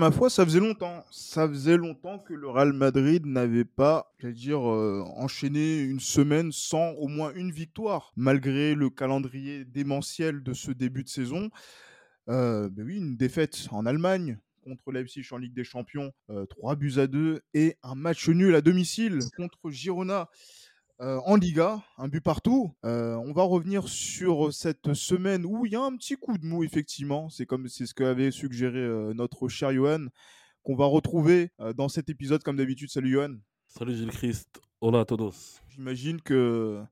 Ma foi, ça faisait longtemps. Ça faisait longtemps que le Real Madrid n'avait pas, j'allais dire, euh, enchaîné une semaine sans au moins une victoire, malgré le calendrier démentiel de ce début de saison. Euh, ben oui, une défaite en Allemagne contre Leipzig en Ligue des Champions, euh, 3 buts à 2, et un match nul à domicile contre Girona. Euh, en Liga, un but partout. Euh, on va revenir sur cette semaine où il y a un petit coup de mou, effectivement. C'est comme c'est ce qu'avait suggéré euh, notre cher Johan, qu'on va retrouver dans cet épisode, comme d'habitude. Salut Johan. Salut Gilles Christ, hola a todos. J'imagine que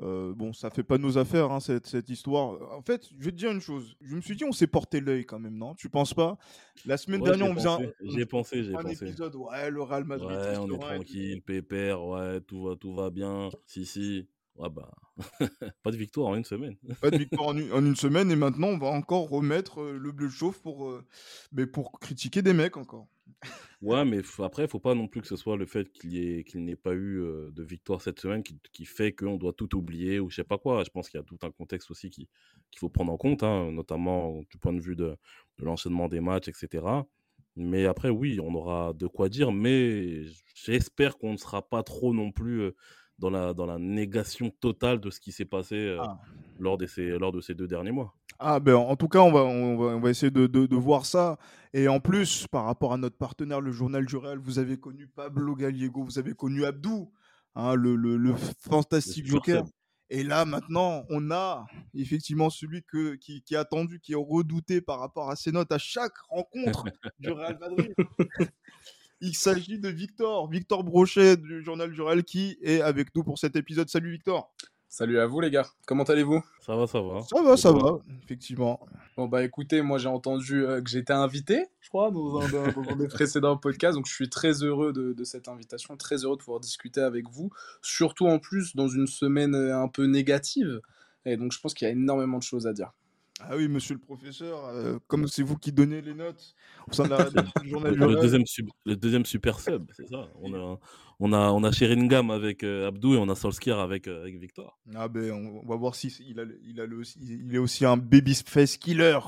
euh, bon, ça fait pas nos affaires, hein, cette, cette histoire. En fait, je vais te dire une chose. Je me suis dit, on s'est porté l'œil quand même, non? Tu penses pas? La semaine Ouais, dernière, on faisait un, pensé, J'y ai pensé, un pensé. épisode, ouais, le Real Madrid. Ouais, on est et tranquille, pépère, ouais, tout va, tout va bien. Si, si. Ouais, bah, pas de victoire en une semaine. Pas de victoire en une, en une semaine et maintenant on va encore remettre euh, le bleu chauffe pour, euh, mais pour critiquer des mecs encore. Ouais, mais f- après, faut pas non plus que ce soit le fait qu'il y ait, n'ait pas eu euh, de victoire cette semaine qui, qui fait qu'on doit tout oublier ou je sais pas quoi. Je pense qu'il y a tout un contexte aussi qui- qu'il faut prendre en compte, hein, notamment du point de vue de, de l'enchaînement des matchs, etc. Mais après, oui, on aura de quoi dire, mais j'espère qu'on ne sera pas trop non plus euh, dans la, dans la négation totale de ce qui s'est passé euh, Ah. lors, de ces, lors de ces deux derniers mois. Ah ben en tout cas on va, on va, on va essayer de, de- de voir ça. Et en plus, par rapport à notre partenaire, le journal du Real, vous avez connu Pablo Gallego, vous avez connu Abdou, hein, le, le- le fantastique joker. Et là maintenant, on a effectivement celui que, qui, qui est attendu, qui est redouté par rapport à ses notes à chaque rencontre du Real Madrid. Il s'agit de Victor, Victor Brochet du journal du Real qui est avec nous pour cet épisode. Salut Victor. Salut à vous les gars, comment allez-vous? Ça va, ça va. Ça va, ça va, effectivement. Bon bah écoutez, moi j'ai entendu euh, que j'étais invité, je crois, dans un, dans- dans un des précédents podcasts, donc je suis très heureux de, de cette invitation, très heureux de pouvoir discuter avec vous, surtout en plus dans une semaine euh, un peu négative, et donc je pense qu'il y a énormément de choses à dire. Ah oui, monsieur le professeur, euh, comme c'est vous qui donnez les notes au sein de la rédaction du journal Le, du le Real. deuxième, sub- le deuxième super sub, c'est ça. On a, on a, on a Sheringham avec euh, Abdou et on a Solskjaer avec, euh, avec Victor. Ah ben, on, on va voir si il, a, il, a le, aussi- il est aussi un baby face killer,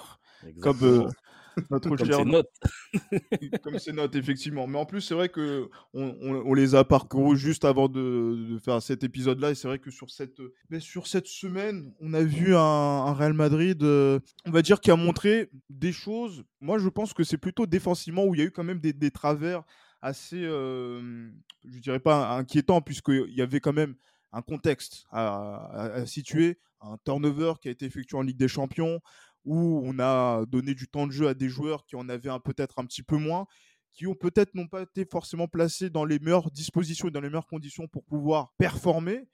comme euh, Exactement. notre Comme ses notes. comme ses notes, effectivement. Mais en plus, c'est vrai que on, on- on les a parcourus juste avant de, de faire cet épisode-là. Et c'est vrai que sur cette, mais sur cette semaine, on a vu un, un Real Madrid, euh, on va dire, qui a montré des choses. Moi, je pense que c'est plutôt défensivement où il y a eu quand même des, des travers assez, euh, je dirais pas inquiétants, puisqu'il y avait quand même un contexte à, à- à situer, un turnover qui a été effectué en Ligue des Champions, où on a donné du temps de jeu à des joueurs qui en avaient un- peut-être un petit peu moins, qui ont peut-être n'ont pas été forcément placés dans les meilleures dispositions et dans les meilleures conditions pour pouvoir performer.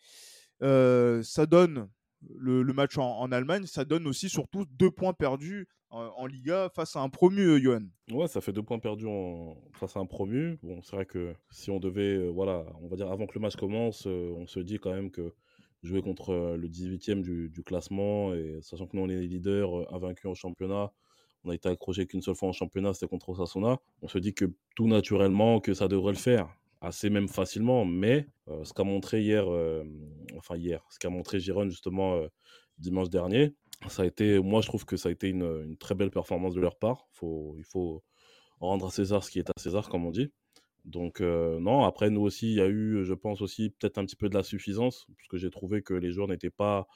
Euh, ça donne le, le match en, en Allemagne, ça donne aussi surtout deux points perdus en, en Liga face à un promu, euh, Johan. Ouais, ça fait deux points perdus en... face à un promu. Bon, c'est vrai que si on devait, euh, voilà, on va dire avant que le match commence, euh, on se dit quand même que jouer contre le 18e du, classement, et sachant que nous on est leaders invaincus au championnat, on a été accroché qu'une seule fois en championnat, c'était contre Osasuna. On se dit que tout naturellement, que ça devrait le faire, assez même facilement. Mais ce qu'a montré hier, enfin hier, ce qu'a montré Giron justement dimanche dernier, ça a été, moi je trouve que ça a été une, très belle performance de leur part. Il faut rendre à César ce qui est à César, comme on dit. Donc non, après nous aussi, il y a eu, je pense aussi peut-être un petit peu de la suffisance, parce que j'ai trouvé que les joueurs n'étaient pas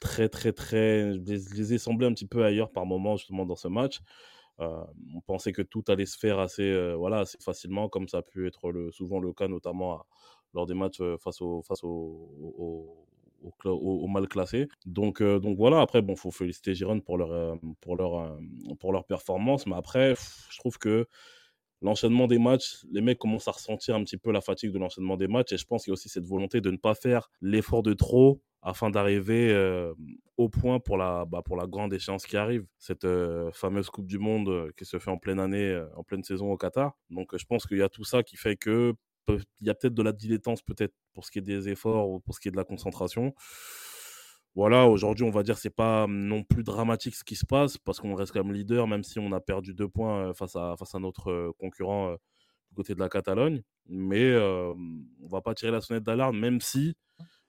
très très très, je les, ai semblés un petit peu ailleurs par moment justement dans ce match. on pensait que tout allait se faire assez, voilà, assez facilement, comme ça a pu être le, souvent le cas, notamment lors des matchs face au, face au, au, mal classé. Donc, donc voilà, après, bon, faut féliciter Giron pour leur, pour leur, pour leur performance, mais après, je trouve que l'enchaînement des matchs, les mecs commencent à ressentir un petit peu la fatigue de l'enchaînement des matchs. Et je pense qu'il y a aussi cette volonté de ne pas faire l'effort de trop afin d'arriver euh, au point pour la, bah, pour la grande échéance qui arrive, cette euh, fameuse Coupe du Monde euh, qui se fait en pleine année, en pleine saison au Qatar. Donc je pense qu'il y a tout ça qui fait que il y a peut-être de la dilettance peut-être pour ce qui est des efforts ou pour ce qui est de la concentration voilà, aujourd'hui, on va dire c'est pas non plus dramatique ce qui se passe parce qu'on reste même leader, même si on a perdu deux points face à, face à notre concurrent du côté de la Catalogne. Mais on va pas tirer la sonnette d'alarme, même si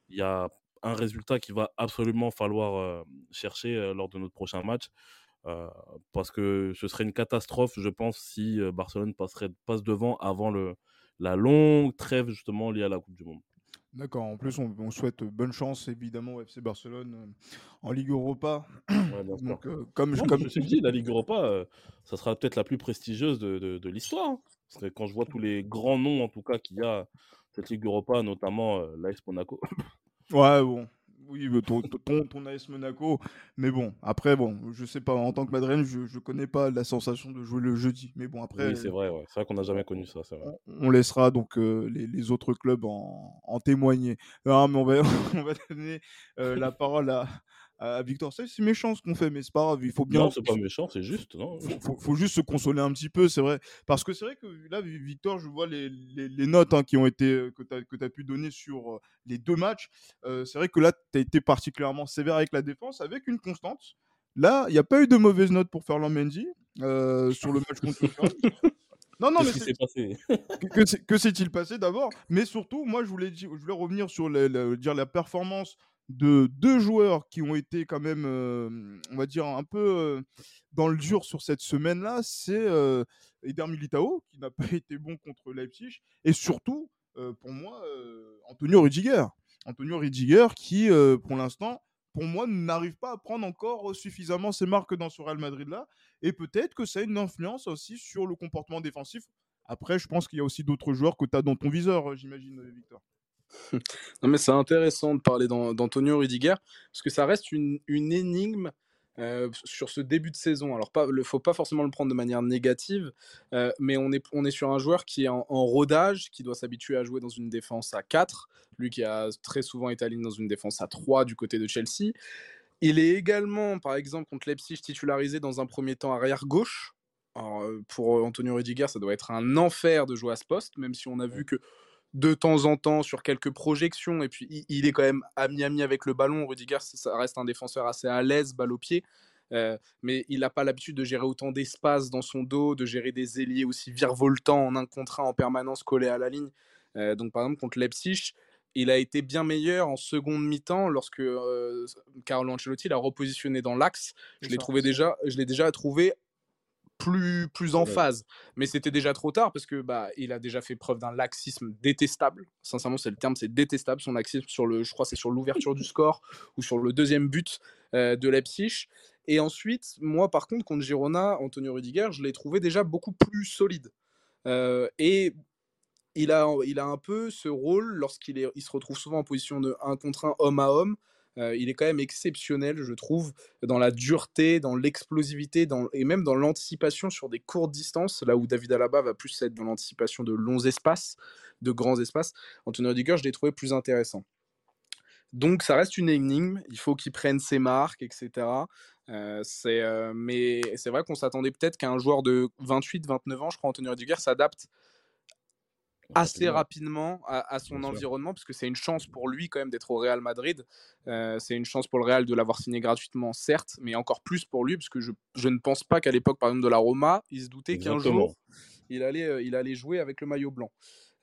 il y a un résultat qu'il va absolument falloir chercher lors de notre prochain match. parce que ce serait une catastrophe, je pense, si Barcelone passe devant avant la longue trêve justement liée à la Coupe du Monde. D'accord. En plus, on, souhaite bonne chance évidemment au FC Barcelone euh, en Ligue Europa. Donc, euh, comme, je, comme... je me suis dit, la Ligue Europa, euh, ça sera peut-être la plus prestigieuse de, de, l'histoire. Hein. Quand je vois tous les grands noms, en tout cas, qu'il y a cette Ligue Europa, notamment l'AS Monaco. ouais, bon oui, ton, ton, ton, AS Monaco. Mais bon, après, bon, je sais pas, en tant que Madrid, je, je connais pas la sensation de jouer le jeudi. Mais bon, après. Oui, c'est vrai, ouais. c'est vrai qu'on n'a jamais connu ça. Vrai. On, laissera donc euh, les, les, autres clubs en, en témoigner. Non, mais on va, on va donner euh, la parole à, à Victor. C'est méchant ce qu'on fait, mais c'est pas grave. Il faut bien. Non, c'est pas méchant, c'est juste. Non faut, faut, juste se consoler un petit peu, c'est vrai. Parce que c'est vrai que là, Victor, je vois les, les, les notes hein, qui ont été euh, que tu as, as, pu donner sur euh, les deux matchs. Euh, c'est vrai que là, tu as été particulièrement sévère avec la défense, avec une constante. Là, il n'y a pas eu de mauvaises notes pour Ferland Mendy euh, sur le match contre Non, non, mais c'est passé? Que s'est-il passé d'abord? Mais surtout, moi, je voulais, je voulais revenir sur le, dire la performance de deux joueurs qui ont été quand même, on va dire, un peu dans le dur sur cette semaine-là, c'est Eder Militao, qui n'a pas été bon contre Leipzig, et surtout, pour moi, Antonio Rudiger. Antonio Rudiger qui, pour l'instant, pour moi, n'arrive pas à prendre encore suffisamment ses marques dans ce Real Madrid-là, et peut-être que ça a une influence aussi sur le comportement défensif. Après, je pense qu'il y a aussi d'autres joueurs que tu as dans ton viseur, j'imagine, Victor. Non, mais c'est intéressant de parler d'Antonio Rudiger, parce que ça reste une, une énigme euh, sur ce début de saison. Alors, il ne faut pas forcément le prendre de manière négative, euh, mais on est, on est sur un joueur qui est en, rodage, qui doit s'habituer à jouer dans une défense à 4, lui qui a très souvent été aligné dans une défense à 3 du côté de Chelsea. Il est également, par exemple, contre Leipzig, titularisé dans un premier temps arrière gauche. Alors, euh, pour Antonio Rudiger, ça doit être un enfer de jouer à ce poste, même si on a vu que de temps en temps sur quelques projections. Et puis, il, est quand même ami-ami avec le ballon. Rudiger, ça reste un défenseur assez à l'aise, balle au pied. Euh, mais il n'a pas l'habitude de gérer autant d'espace dans son dos, de gérer des ailiers aussi virevoltants en un contre un en permanence collés à la ligne. Euh, donc, par exemple, contre Leipzig, il a été bien meilleur en seconde mi-temps lorsque euh, Carlo Ancelotti l'a repositionné dans l'axe. Je l'ai trouvé déjà, je l'ai déjà trouvé plus, plus en phase. Mais c'était déjà trop tard parce que bah, il a déjà fait preuve d'un laxisme détestable. Sincèrement, c'est le terme, c'est détestable son laxisme sur le, je crois, c'est sur l'ouverture du score ou sur le deuxième but euh, de Leipzig. Et ensuite, moi, par contre, contre Girona, Antonio Rudiger, je l'ai trouvé déjà beaucoup plus solide. Euh, et il a, il a un peu ce rôle lorsqu'il est, il se retrouve souvent en position de 1 contre 1, homme à homme. Euh, il est quand même exceptionnel, je trouve, dans la dureté, dans l'explosivité et même dans l'anticipation sur des courtes distances, là où David Alaba va plus être dans l'anticipation de longs espaces, de grands espaces. Antonio Rudiger, je l'ai trouvé plus intéressant. Donc ça reste une énigme, il faut qu'il prenne ses marques, etc. Euh, euh, mais c'est vrai qu'on s'attendait peut-être qu'un joueur de 28-29 ans, je crois, Antonio Rudiger, s'adapte assez rapidement à, son environnement, parce que c'est une chance pour lui quand même d'être au Real Madrid. Euh, c'est une chance pour le Real de l'avoir signé gratuitement, certes, mais encore plus pour lui, parce que je, je ne pense pas qu'à l'époque, par exemple, de la Roma, il se doutait qu'un jour, il allait, euh, il allait jouer avec le maillot blanc.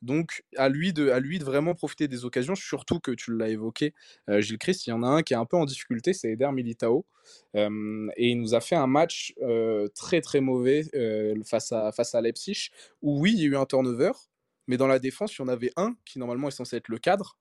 Donc, à lui, de, à lui de vraiment profiter des occasions, surtout que tu l'as évoqué, euh, Gilles Christ, il y en a un qui est un peu en difficulté, c'est Eder Militao. et il nous a fait un match très très mauvais face, à, face à Leipzig, où oui, il y a eu un turnover, mais dans la défense, il y en avait un qui normalement est censé être le cadre,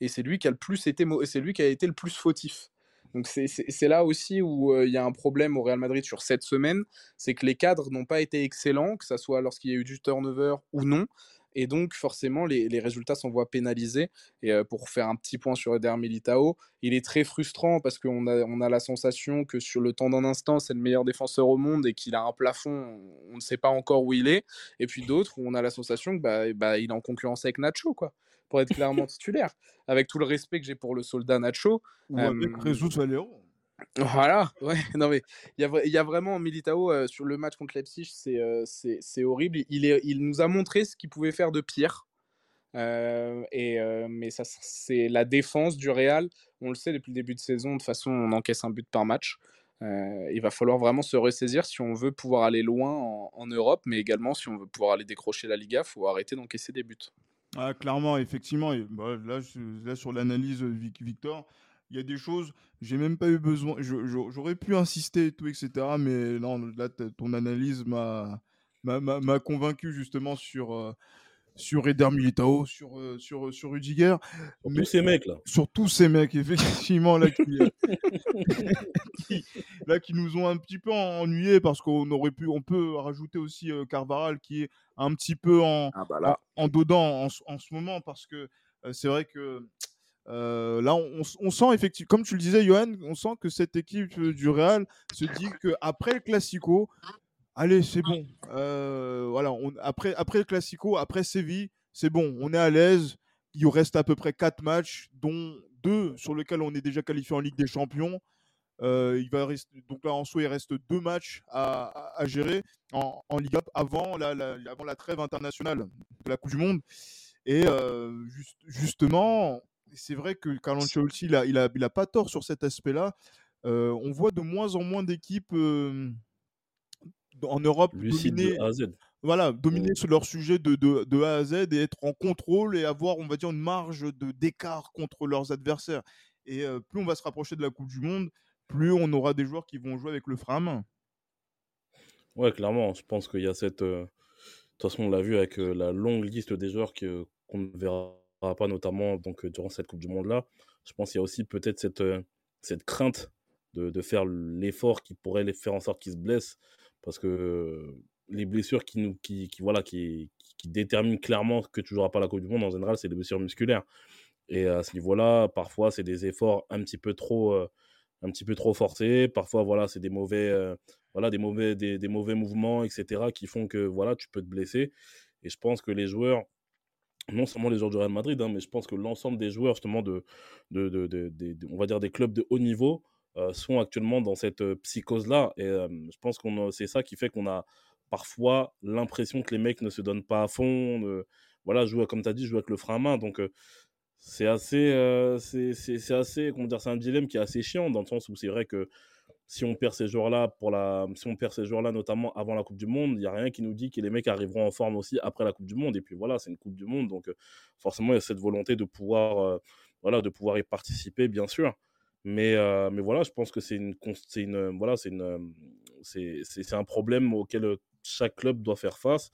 et c'est lui qui a le plus été, c'est lui qui a été le plus fautif. Donc c'est là aussi où il y a un problème au Real Madrid sur cette semaine, c'est que les cadres n'ont pas été excellents, que ce soit lorsqu'il y a eu du turnover ou non. Et donc, forcément, les, les résultats s'en voient pénalisés. Et pour faire un petit point sur Eder Militao, il est très frustrant parce qu'on a, on a la sensation que sur le temps d'un instant, c'est le meilleur défenseur au monde et qu'il a un plafond, on ne sait pas encore où il est. Et puis d'autres où on a la sensation que bah, bah, il est en concurrence avec Nacho, quoi, pour être clairement titulaire. Avec tout le respect que j'ai pour le soldat Nacho. Ou avec Jesus Valero. Voilà, ouais, non mais il y a, vraiment Militao euh, sur le match contre Leipzig, c'est euh, horrible. Il, est, il nous a montré ce qu'il pouvait faire de pire. Euh, et, mais ça, c'est la défense du Real. On le sait depuis le début de saison, de toute façon, on encaisse un but par match. il va falloir vraiment se ressaisir si on veut pouvoir aller loin en, Europe, mais également si on veut pouvoir aller décrocher la Liga, il faut arrêter d'encaisser des buts. Ah, clairement, effectivement. Bah, là, là, sur l'analyse, Victor, il y a des choses, j'ai même pas eu besoin, j'aurais pu insister et tout, etc. Mais non, là, ton analyse m'a convaincu justement sur, euh, sur Eder Militao, sur, euh, sur, sur Rudiger. Sur tous ces mecs là. Sur tous ces mecs, effectivement, là, qui, là, qui nous ont un petit peu ennuyés parce qu'on aurait pu, on peut rajouter aussi euh, Carvaral qui est un petit peu en, ah bah en, dedans en, en, ce moment parce que c'est vrai que euh, là, on, sent effectivement, comme tu le disais, Johan, on sent que cette équipe du Real se dit qu'après le Classico, allez, c'est bon. Euh, voilà, après, après le Classico, après Séville, c'est bon, on est à l'aise. Il reste à peu près 4 matchs, dont 2 sur lesquels on est déjà qualifié en Ligue des Champions. Euh, il donc là, en soi, il reste deux matchs à, gérer en, Ligue avant la, avant la trêve internationale de la Coupe du Monde. Et justement, c'est vrai que Carlo Ancelotti, il a, il, a, il a pas tort sur cet aspect-là. Euh, on voit de moins en moins d'équipes euh, en Europe dominer, A à Z. Voilà, dominer sur leur sujet de, de, de, A à Z et être en contrôle et avoir, on va dire, une marge d'écart contre leurs adversaires. Et euh, plus on va se rapprocher de la Coupe du Monde, plus on aura des joueurs qui vont jouer avec le frein à main. Ouais, clairement, je pense qu'il y a cette. De toute façon, on l'a vu avec la longue liste des joueurs qu'on ne verra pas, notamment donc, durant cette Coupe du Monde-là. Je pense qu'il y a aussi peut-être cette, cette crainte de, de faire l'effort qui pourrait les faire en sorte qu'ils se blessent, parce que les blessures qui, nous, qui, qui voilà, qui, qui, déterminent clairement que tu joueras pas la Coupe du Monde, en général, c'est les blessures musculaires. Et à ce niveau-là, parfois, c'est des efforts un petit peu trop, un petit peu trop forcés. Parfois, voilà, c'est des mauvais, voilà, des mauvais, des, des, mauvais mouvements, etc., qui font que voilà, tu peux te blesser. Et je pense que les joueurs, non seulement les joueurs du Real Madrid, hein, mais je pense que l'ensemble des joueurs justement de, de, de, on va dire des clubs de haut niveau euh, sont actuellement dans cette euh, psychose-là. Et euh, je pense que c'est ça qui fait qu'on a parfois l'impression que les mecs ne se donnent pas à fond. voilà, jouer, comme tu as dit, jouer avec le frein à main. Donc c'est assez, c'est assez, comment dire, c'est un dilemme qui est assez chiant dans le sens où c'est vrai que si on perd ces joueurs-là pour la, si on perd ces joueurs-là notamment avant la Coupe du Monde, il y a rien qui nous dit que les mecs arriveront en forme aussi après la Coupe du Monde. Et puis voilà, c'est une Coupe du Monde, donc euh, forcément il y a cette volonté de pouvoir, euh, voilà, de pouvoir y participer, bien sûr. Mais, euh, mais voilà, je pense que c'est une, une, voilà, c'est une, c'est, un problème auquel chaque club doit faire face.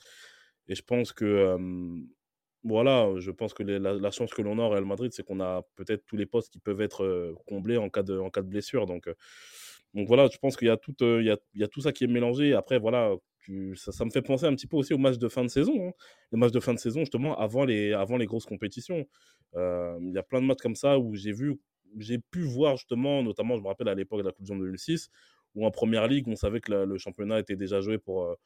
Et je pense que voilà, je pense que la, la, chance que l'on a au Real Madrid, c'est qu'on a peut-être tous les postes qui peuvent être comblés en cas de, en cas de blessure. Donc, donc voilà, je pense qu'il y, a tout, il y, a, tout ça qui est mélangé. Après, voilà, ça, me fait penser un petit peu aussi au match de fin de saison. Hein. Les matchs de fin de saison, justement, avant les, avant les grosses compétitions. Il y a plein de matchs comme ça où j'ai vu, j'ai pu voir justement, notamment, je me rappelle à l'époque de la Coupe du Monde 2006, où en première ligue, on savait que le championnat était déjà joué pour,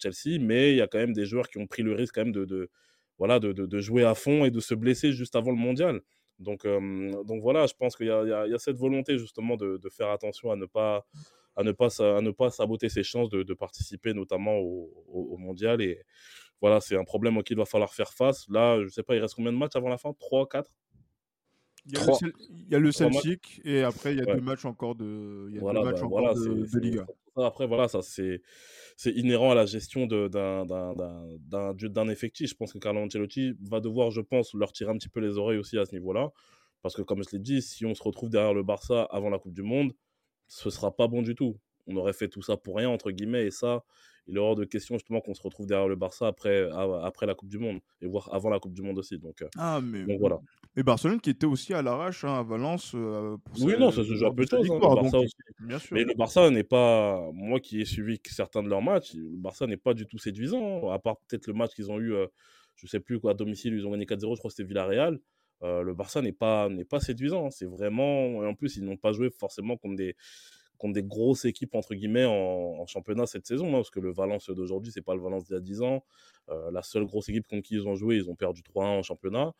Chelsea, mais il y a quand même des joueurs qui ont pris le risque quand même de, jouer à fond et de se blesser juste avant le mondial. Donc, donc voilà, je pense qu'il y, y, y, a cette volonté justement de, de, faire attention à ne pas, à ne pas, à ne pas saboter ses chances de, de participer notamment au, au, mondial. Et voilà, c'est un problème auquel il va falloir faire face. Là, je ne sais pas, il reste combien de matchs avant la fin? 3, 4 il y, a le, il y a le Celtic et après il y a ouais. deux matchs encore de, il y a voilà, deux matchs bah, encore voilà, de, de, Liga. Après voilà, ça c'est c'est inhérent à la gestion d'un effectif. Je pense que Carlo Ancelotti va devoir, je pense, leur tirer un petit peu les oreilles aussi à ce niveau-là. Parce que, comme je l'ai dit, si on se retrouve derrière le Barça avant la Coupe du Monde, ce sera pas bon du tout. on aurait fait tout ça pour rien, entre guillemets. Et ça, il est hors de question justement qu'on se retrouve derrière le Barça après, après la Coupe du Monde, et voire avant la Coupe du Monde aussi. Donc, ah, mais, donc voilà. Mais Barcelone qui était aussi à l'arrache hein, à Valence. oui, non, ça se joue un peu. Hein, Barça aussi. Bien sûr. Mais le Barça n'est pas. Moi qui ai suivi certains de leurs matchs, le Barça n'est pas du tout séduisant, à part peut-être le match qu'ils ont eu, je sais plus quoi, à domicile, ils ont gagné 4-0, je crois que c'était Villarreal. le Barça n'est pas, pas séduisant. Hein. C'est vraiment. Et en plus, ils n'ont pas joué forcément comme des contre des grosses équipes entre guillemets en, championnat cette saison, hein, parce que le Valence d'aujourd'hui, c'est pas le Valence d'il y a 10 ans. Euh, la seule grosse équipe contre qui ils ont joué, ils ont perdu 3-1 en championnat.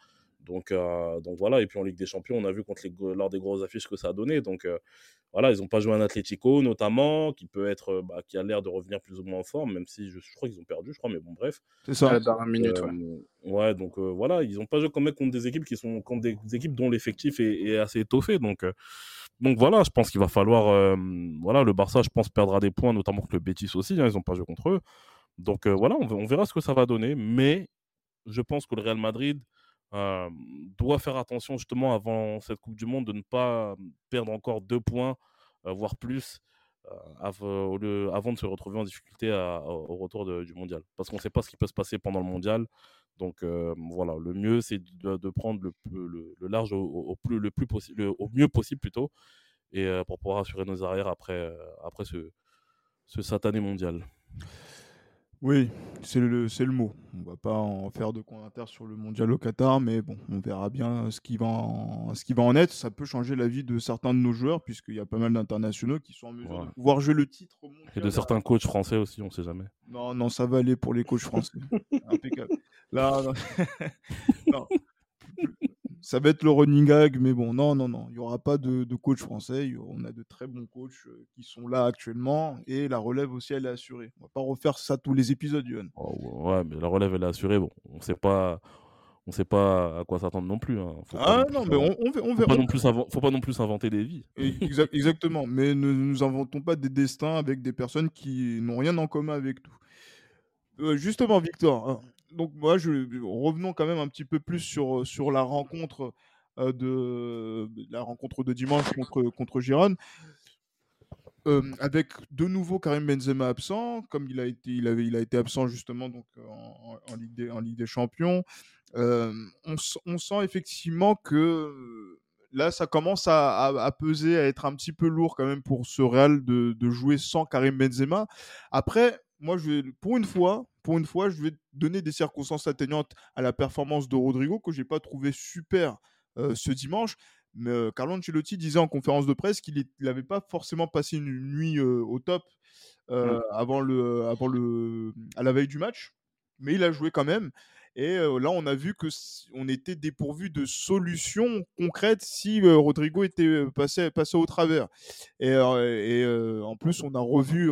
Donc, euh, donc voilà, et puis en Ligue des Champions, on a vu contre les, lors des grosses affiches que ça a donné. Donc euh, voilà, ils n'ont pas joué un Atlético notamment, qui peut être, bah, qui a l'air de revenir plus ou moins en forme, même si je, crois qu'ils ont perdu, je crois, mais bon, bref. C'est ça. Dans une minute, ouais. ouais. donc voilà, ils n'ont pas joué quand même contre des équipes qui sont contre des, équipes dont l'effectif est, est, assez étoffé. Donc donc voilà, je pense qu'il va falloir. Euh, voilà, le Barça, je pense, perdra des points, notamment que le Betis aussi. Hein, ils n'ont pas joué contre eux. Donc euh, voilà, on, verra ce que ça va donner. Mais je pense que le Real Madrid doit faire attention justement avant cette Coupe du Monde de ne pas perdre encore deux points, voire plus, avant, de se retrouver en difficulté au retour du mondial. Parce qu'on ne sait pas ce qui peut se passer pendant le mondial. Donc voilà, le mieux c'est de, prendre le, large au, mieux possible plutôt, et pour pouvoir assurer nos arrières après, après ce, ce satané mondial. Oui, c'est le, le mot. On va pas en faire de commentaires sur le mondial au Qatar, mais bon, on verra bien ce qui, va en, ce qui va en être. Ça peut changer la vie de certains de nos joueurs, puisqu'il y a pas mal d'internationaux qui sont en mesure de pouvoir jouer le titre. Et de certains coachs français aussi, on ne sait jamais. Non, non, ça va aller pour les coachs français. Impeccable. Là, non. Ça va être le running gag, mais bon, non, non, non, il n'y aura pas de, coach français. On a de très bons coachs euh, qui sont là actuellement et la relève aussi, elle est assurée. On va pas refaire ça tous les épisodes, Yohan. Oh, ouais, mais la relève, elle est assurée. Bon, on sait pas. On sait pas à quoi s'attendre non plus. Hein. ah non, mais on, on, verra. Faut pas, non plus faut pas non plus inventer des vies. exactement, mais ne nous inventons pas des destins avec des personnes qui n'ont rien en commun avec tout. Euh, justement, Victor, hein, donc moi, je, revenons quand même un petit peu plus sur, sur la rencontre de la rencontre de dimanche contre contre avec de nouveau Karim Benzema absent, comme il a été, il avait, il a été absent justement donc en, Ligue, des, en Ligue des Champions. on, sent effectivement que là, ça commence à, peser, à être un petit peu lourd quand même pour ce Real de, de jouer sans Karim Benzema. Après, moi, je pour une fois, pour une fois, je vais donner des circonstances atténuantes à la performance de Rodrigo que j'ai pas trouvé super euh, ce dimanche. Mais euh, Carlo Ancelotti disait en conférence de presse qu'il n'avait pas forcément passé une nuit euh, au top mmh. avant le, avant le, à la veille du match, mais il a joué quand même. Et là, on a vu que on était dépourvu de solutions concrètes si Rodrigo était passé, passé au travers. Et, et en plus, on a revu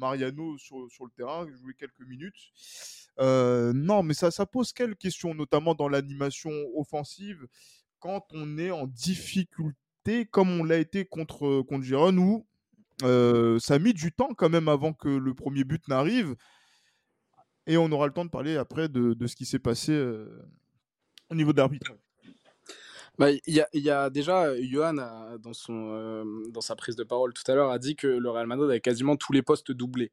Mariano sur, le terrain, joué quelques minutes. Euh, non, mais ça, pose quelques questions, notamment dans l'animation offensive, quand on est en difficulté, comme on l'a été contre, contre Giron, où euh, ça a mis du temps quand même avant que le premier but n'arrive. Et on aura le temps de parler après de, de ce qui s'est passé euh, au niveau d'arbitrage. Bah, il y, a, y, a déjà, Johan, dans, son, euh, dans sa prise de parole tout à l'heure, a dit que le Real Madrid avait quasiment tous les postes doublés.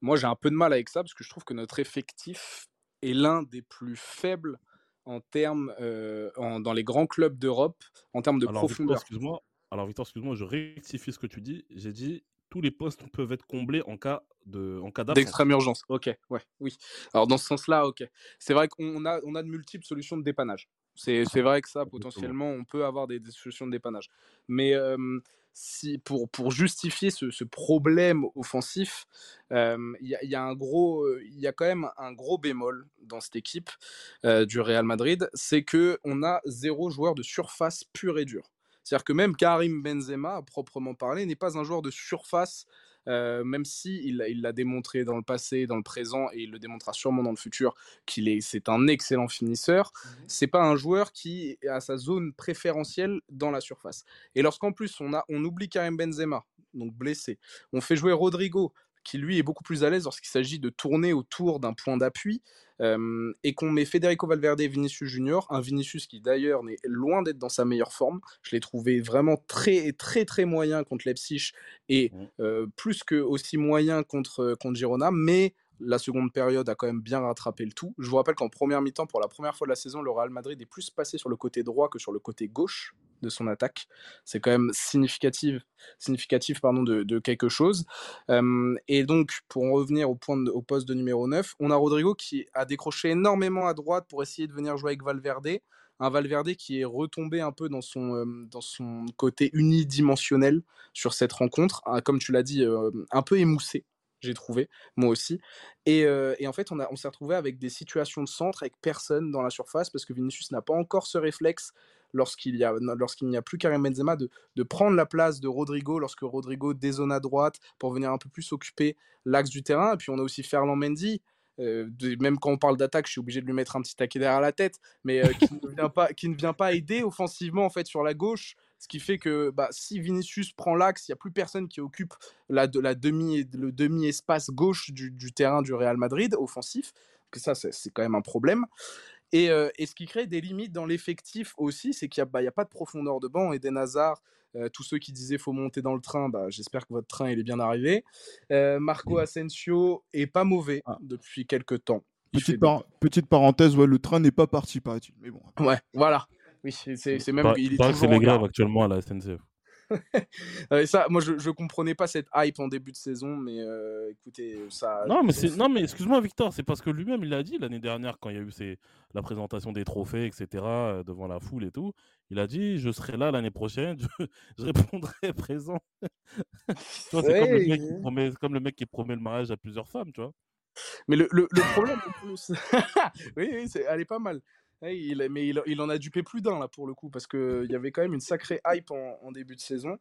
Moi, j'ai un peu de mal avec ça parce que je trouve que notre effectif est l'un des plus faibles en termes euh, dans les grands clubs d'Europe en termes de profondeur. excuse-moi. Alors Victor, excuse-moi, je rectifie ce que tu dis. J'ai dit tous les postes peuvent être comblés en cas de en cas d'extrême urgence. Ok, ouais, oui. Alors dans ce sens-là, ok. C'est vrai qu'on a on a de multiples solutions de dépannage. C'est vrai que ça, potentiellement, on peut avoir des, solutions de dépannage. Mais si, pour, pour justifier ce, ce problème offensif, il y, y, a un gros, il y a quand même un gros bémol dans cette équipe du Real Madrid, c'est que on a zéro joueur de surface pur et dur. C'est-à-dire que même Karim Benzema, à proprement parler, n'est pas un joueur de surface euh, même si il l'a démontré dans le passé, dans le présent, et il le démontrera sûrement dans le futur, qu'il est, c'est un excellent finisseur. Mmh C'est pas un joueur qui a sa zone préférentielle dans la surface. Et lorsqu'en plus on a, on oublie Karim Benzema, donc blessé, on fait jouer Rodrigo, qui lui est beaucoup plus à l'aise lorsqu'il s'agit de tourner autour d'un point d'appui euh, et qu'on met Federico Valverde et Vinicius Junior, un Vinicius qui d'ailleurs n'est loin d'être dans sa meilleure forme. Je l'ai trouvé vraiment très très très moyen contre Leipzig et Mmh. euh, plus que aussi moyen contre, contre Girona, mais la seconde période a quand même bien rattrapé le tout. Je vous rappelle qu'en première mi-temps, pour la première fois de la saison, le Real Madrid est plus passé sur le côté droit que sur le côté gauche de son attaque. C'est quand même significatif, significatif pardon, de, quelque chose. Euh, et donc, pour en revenir au, point au poste de numéro 9, on a Rodrigo qui a décroché énormément à droite pour essayer de venir jouer avec Valverde. Un Valverde qui est retombé un peu dans son, euh, dans son côté unidimensionnel sur cette rencontre. Ah, comme tu l'as dit, euh, un peu émoussé, j'ai trouvé, moi aussi. Et, euh, en fait, on, s'est retrouvé avec des situations de centre avec personne dans la surface parce que Vinicius n'a pas encore ce réflexe lorsqu'il y a n'y a plus Karim Benzema de, prendre la place de Rodrigo lorsque Rodrigo dézone à droite pour venir un peu plus occuper l'axe du terrain. Et puis on a aussi Ferland Mendy. euh, même quand on parle d'attaque, je suis obligé de lui mettre un petit taquet derrière la tête, mais euh, qui, ne vient pas, qui ne vient pas aider offensivement en fait sur la gauche, ce qui fait que bah, si Vinicius prend l'axe, il n'y a plus personne qui occupe la, de, la demi, le demi-espace gauche du, du terrain du Real Madrid offensif, que ça c'est quand même un problème. Et, euh, et ce qui crée des limites dans l'effectif aussi, c'est qu'il n'y a, bah, a pas de profondeur de banc. Eden Hazard, euh, tous ceux qui disaient faut monter dans le train, bah, j'espère que votre train il est bien arrivé. Euh, Marco Asensio est pas mauvais Ah. depuis quelques temps. Petite, par- petite parenthèse, ouais, le train n'est pas parti, paraît-il. Mais bon. des- Ouais, voilà. Oui, c'est même Par- il est toujours en les grèves actuellement à la SNCF. Et ça, moi je, je comprenais pas cette hype en début de saison, mais euh, écoutez, ça. Non, mais, non, excuse-moi, Victor, c'est parce que lui-même, il l'a dit l'année dernière, quand il y a eu ses... la présentation des trophées, etc., euh, devant la foule et tout. Il a dit Je serai là l'année prochaine, je, je répondrai présent. c'est comme, le Ouais, mec qui promet... comme le mec qui promet le mariage à plusieurs femmes, tu vois. Mais le, le, le problème en plus. oui, oui, elle est pas mal. Il, mais il, il en a dupé plus d'un là pour le coup, parce qu'il y avait quand même une sacrée hype en, en début de saison.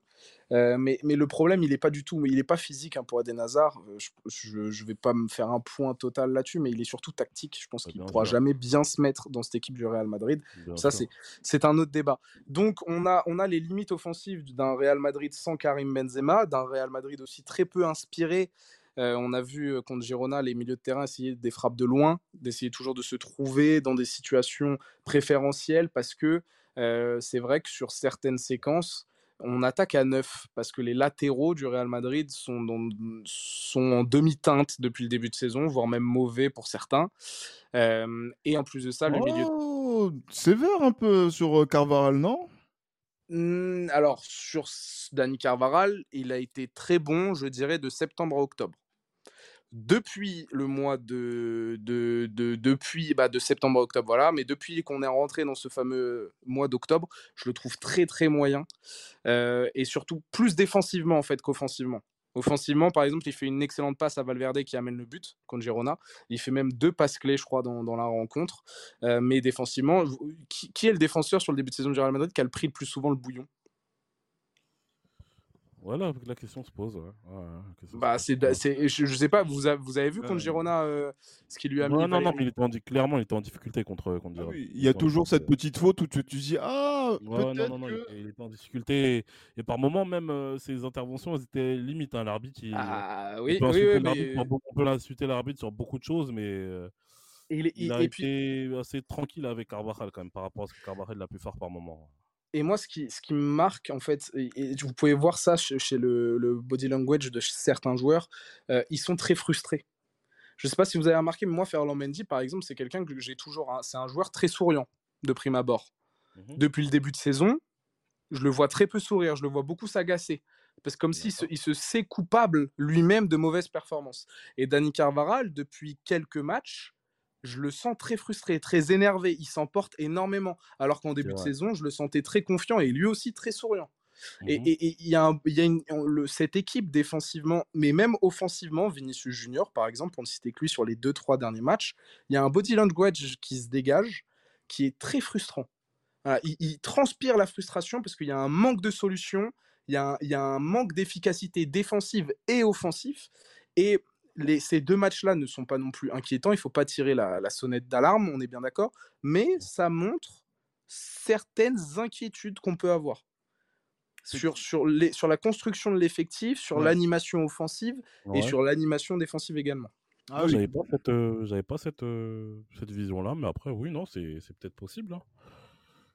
Euh, mais, mais le problème, il est pas du tout, il est pas physique hein, pour Eden Hazard. Euh, Je, je vais pas me faire un point total là-dessus, mais il est surtout tactique. Je pense qu'il bien pourra jamais bien se mettre dans cette équipe du Real Madrid. Bien Ça, c'est, c'est un autre débat. Donc, on a, on a les limites offensives d'un Real Madrid sans Karim Benzema, d'un Real Madrid aussi très peu inspiré. Euh, on a vu contre Girona les milieux de terrain essayer des frappes de loin, d'essayer toujours de se trouver dans des situations préférentielles parce que euh, c'est vrai que sur certaines séquences, on attaque à neuf parce que les latéraux du Real Madrid sont, dans- sont en demi-teinte depuis le début de saison, voire même mauvais pour certains. Euh, et en plus de ça, le milieu Oh, sévère un peu sur Carvaral, non? Hmm, alors, sur Dani Carvaral, il a été très bon, je dirais, de septembre à octobre. Depuis le mois de, de, de- depuis, bah, de septembre à octobre, voilà, mais depuis qu'on est rentré dans ce fameux mois d'octobre, je le trouve très très moyen Euh, et surtout plus défensivement en fait qu'offensivement. Offensivement, par exemple, il fait une excellente passe à Valverde qui amène le but contre Girona. Il fait même deux passes clés, je crois, dans, dans la rencontre. Euh, mais défensivement, qui, est le défenseur sur le début de saison du Real Madrid qui a le pris le plus souvent le bouillon? Voilà, la question se pose. Ouais. Ouais, ouais, la question se Bah, pose. c'est, je, je sais pas, vous, avez- vous avez vu contre Girona euh, ce qu'il lui a mis non, non, Valeri mais il était en clairement, il était en difficulté contre, contre Ah Girona. oui, Il y a toujours cette petite faute où tu, tu dis Ah, Ouais, non, peut-être non, non, il que. il était en difficulté. Et, et par moments, même, euh, ses interventions, elles étaient limites. hein. L'arbitre, il, Ah on oui, peut oui, insulter mais sur beaucoup- on peut l'insulter l'arbitre sur beaucoup de choses, mais euh, et, il est- il il- a et puis été assez tranquille avec Carvajal quand même par rapport à ce que Carvajal a pu faire par moment. Et moi ce qui ce qui me marque en fait, et, et vous pouvez voir ça chez, chez le, le body language de certains joueurs, euh, ils sont très frustrés. Je sais pas si vous avez remarqué, mais moi Ferland Mendy par exemple, c'est quelqu'un que j'ai toujours, un- c'est un joueur très souriant de prime abord. Mhm. Depuis le début de saison, je le vois très peu sourire, je le vois beaucoup s'agacer. Parce que comme s'il se, il se sait coupable lui-même de mauvaises performances. Et Dani Carvaral, depuis quelques matchs, je le sens très frustré, très énervé. Il s'emporte énormément. Alors qu'en début de saison, je le sentais très confiant et lui aussi très souriant. Et et- et il y a, un- il y a une- on- le- cette équipe défensivement, mais même offensivement, Vinicius Junior, par exemple, pour ne citer que lui sur les deux, trois derniers matchs, il y a un body language qui se dégage qui est très frustrant. Voilà, il, il transpire la frustration parce qu'il y a un manque de solutions, il y a un, il y a un manque d'efficacité défensive et offensif. Et les, ces deux matchs-là ne sont pas non plus inquiétants. Il ne faut pas tirer la, la sonnette d'alarme, on est bien d'accord. Mais ça montre certaines inquiétudes qu'on peut avoir. sur, sur, les, sur la construction de l'effectif, sur Ouais. l'animation offensive et sur l'animation défensive également. Ah oui. J'avais pas cette, euh, j'avais pas cette, euh, cette vision-là, mais après, oui, non, c'est peut-être possible. hein.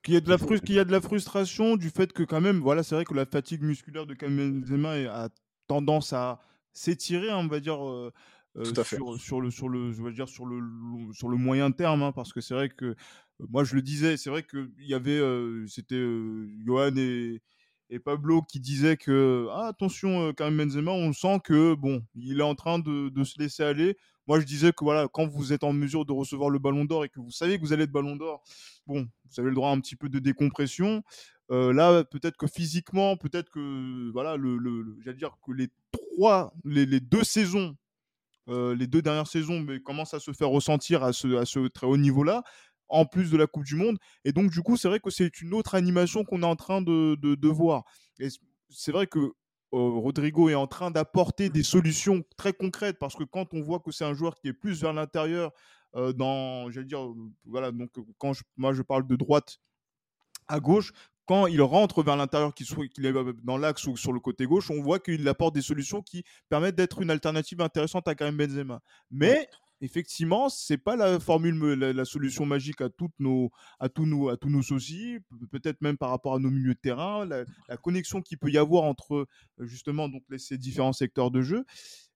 Qu'il y, a de la C'est frus- possible. qu'il y a de la frustration du fait que quand même, voilà, c'est vrai que la fatigue musculaire de est- a tendance à s'étirer, hein, on va dire, euh, euh, Tout à fait. sur, le sur le je veux dire sur le long- sur le moyen terme, hein, parce que c'est vrai que euh, moi je le disais, c'est vrai que il y avait, euh, c'était Johan et et Pablo qui disaient que ah, attention euh, Karim Benzema, on sent que bon, il est en train de, de se laisser aller. Moi, je disais que voilà, quand vous êtes en mesure de recevoir le Ballon d'Or et que vous savez que vous allez être Ballon d'Or, bon, vous avez le droit à un petit peu de décompression. Là, peut-être que physiquement, peut-être que voilà, le, j'allais dire que les trois, les, deux saisons, les deux dernières saisons, mais commencent à se faire ressentir à ce, très haut niveau-là, en plus de la Coupe du Monde. Et donc, du coup, c'est vrai que c'est une autre animation qu'on est en train de, voir. Et c'est vrai que Rodrigo est en train d'apporter des solutions très concrètes parce que quand on voit que c'est un joueur qui est plus vers l'intérieur, dans, j'allais dire, voilà, donc quand moi je parle de droite à gauche, quand il rentre vers l'intérieur, qu'il est euh, dans l'axe ou sur le côté gauche, on voit qu'il apporte des solutions qui permettent d'être une alternative intéressante à Karim Benzema. Mais effectivement, c'est pas la formule, la, la solution magique à toutes nos, à tous nos, à tous nos soucis. Pe- Peut-être même par rapport à nos milieux de terrain, la, la connexion qu'il peut y avoir entre euh, justement donc les- ces différents secteurs de jeu.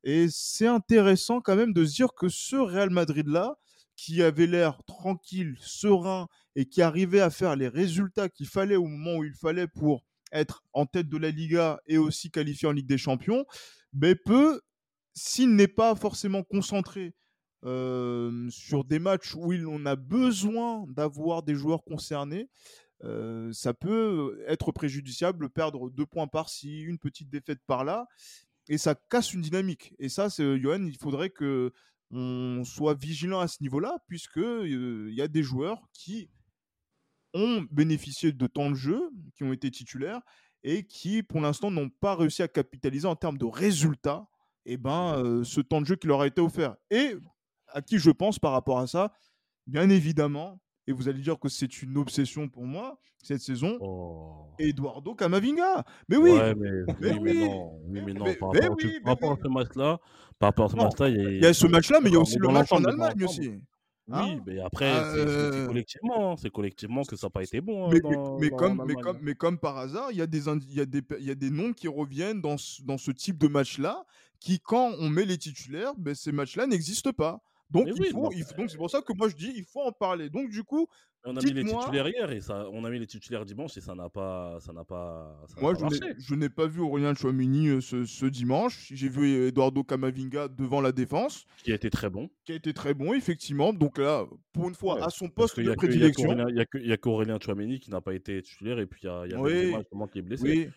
Et c'est intéressant quand même de se dire que ce Real Madrid là, qui avait l'air tranquille, serein et qui arrivait à faire les résultats qu'il fallait au moment où il fallait pour être en tête de la Liga et aussi qualifié en Ligue des Champions, mais peut, s'il n'est pas forcément concentré euh, sur des matchs où on a besoin d'avoir des joueurs concernés, euh, ça peut être préjudiciable, perdre deux points par-ci, une petite défaite par-là, et ça casse une dynamique. Et ça, c'est Johan, il faudrait que on soit vigilant à ce niveau-là, puisque il y a des joueurs qui ont bénéficié de temps de jeu, qui ont été titulaires et qui, pour l'instant, n'ont pas réussi à capitaliser en termes de résultats. Et ben, euh, ce temps de jeu qui leur a été offert. Et à qui je pense par rapport à ça, bien évidemment, et vous allez dire que c'est une obsession pour moi cette saison, Oh. Eduardo Camavinga. Mais oui, Ouais, mais, mais oui, mais non, oui, mais non. mais- par rapport, oui, tu- mais par rapport oui. à ce match-là, par rapport à ce match-là, il y a, il y a ce match-là, mais il y a aussi le match en Allemagne aussi. Oui, Hein? mais après, c'est- c'est Euh, collectivement, hein, c'est collectivement que ça n'a pas été bon. hein, mais, mais- dans- mais dans- comme, mais, comme, mais comme par hasard, il y, a des y, a des y a des noms qui reviennent dans ce, dans ce type de match-là, qui, quand on met les titulaires, ben, ces matchs-là n'existent pas. Donc, oui, faut, il donc c'est pour ça que moi je dis, il faut en parler. Donc, du coup, On a mis les titulaires hier et ça, on a mis les titulaires dimanche et ça n'a pas, ça n'a pas, ça moi pas je n'ai- pas vu Aurélien Chouamini euh, ce, ce dimanche. J'ai vu Eduardo Camavinga devant la défense, Qui a été très bon. qui a été très bon, effectivement. Donc là, pour une fois, Ouais, à son poste de a que- il y a prédilection. qu'Aurélien- il y a qu'Aurélien Chouameni qui n'a pas été titulaire et puis il y a, y a Oui, Benzema qui est blessé. Oui.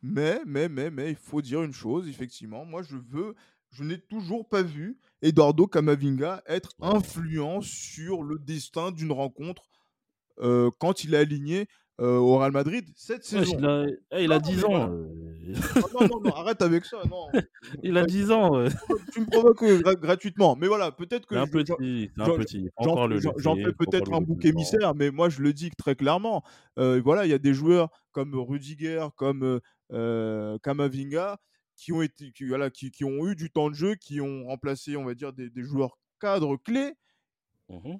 Mais, mais, mais, mais, il faut dire une chose, effectivement. Moi, je veux, je n'ai toujours pas vu Eduardo Camavinga être influent sur le destin d'une rencontre euh, quand il est aligné euh, au Real Madrid cette Ouais, saison. il a, eh, il a Non, 10 mais ans. euh, Ah non, non, non, arrête avec ça, non. il a 10 ans. ouais. Tu me provoques gra- gratuitement. Mais voilà, peut-être que un je- petit, un petit. J'en fais peut-être un bouc émissaire, mais moi je le dis très clairement. Voilà, il y a des joueurs comme Rudiger, comme Kamavinga, qui ont été, qui, voilà, qui, qui ont eu du temps de jeu, qui ont remplacé, on va dire, des, des joueurs cadres clés. Mhm.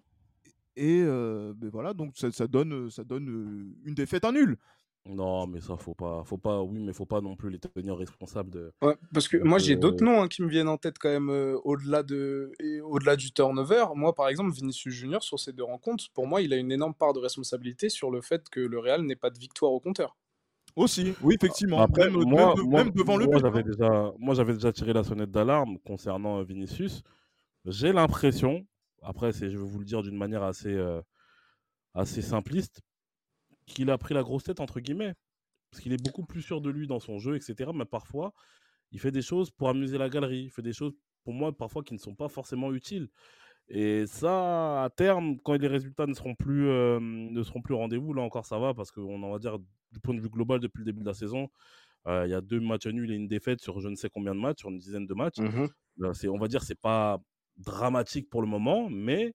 Et euh, ben voilà, donc ça, ça donne, ça donne une défaite à nul. Non, mais ça, faut pas, faut pas, oui, mais faut pas non plus les tenir responsables de. Ouais, parce que moi j'ai d'autres noms hein, qui me viennent en tête quand même euh, au-delà de au-delà du turnover. Moi par exemple Vinicius Junior sur ces deux rencontres, pour moi il a une énorme part de responsabilité sur le fait que le Real n'ait pas de victoire au compteur. Aussi, oui, effectivement. Après, même, moi, même moi, même devant le but. j'avais hein. déjà, moi, j'avais déjà tiré la sonnette d'alarme concernant euh, Vinicius. J'ai l'impression, après, c'est, je vais vous le dire d'une manière assez, euh, assez simpliste, qu'il a pris la grosse tête entre guillemets, parce qu'il est beaucoup plus sûr de lui dans son jeu, etc. Mais parfois, il fait des choses pour amuser la galerie. Il fait des choses, pour moi, parfois qui ne sont pas forcément utiles. Et ça, à terme, quand les résultats ne seront plus, euh, ne seront plus au rendez-vous, là encore ça va, parce qu'on en va dire du point de vue global depuis le début de la saison, euh, il y a deux matchs nuls et une défaite sur je ne sais combien de matchs, sur une dizaine de matchs. Euh, c'est, on va dire, c'est pas dramatique pour le moment, mais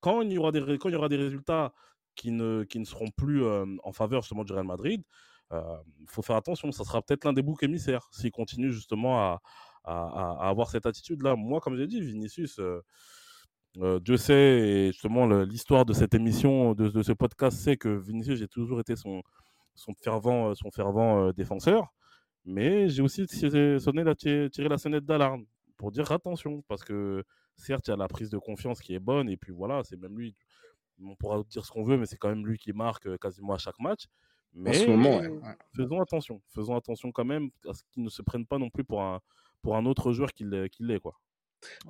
quand il y aura des, ré- quand il y aura des résultats qui ne, qui ne seront plus euh, en faveur justement du Real Madrid, il faut faire attention. Ça sera peut-être l'un des boucs émissaires s'il continue justement à, à, à avoir cette attitude-là. Moi, comme j'ai dit, Vinicius, euh, Dieu sait, et justement, l'histoire de cette émission, de, de ce podcast, c'est que Vinicius, j'ai toujours été son, son fervent, son fervent défenseur. Mais j'ai aussi sonné la, tiré la sonnette d'alarme pour dire attention, parce que certes, il y a la prise de confiance qui est bonne, et puis voilà, c'est même lui, on pourra dire ce qu'on veut, mais c'est quand même lui qui marque quasiment à chaque match. Mais ce moment, faisons attention, faisons attention quand même à ce qu'ils ne se prennent pas non plus pour un, pour un autre joueur qu'il l'est, quoi.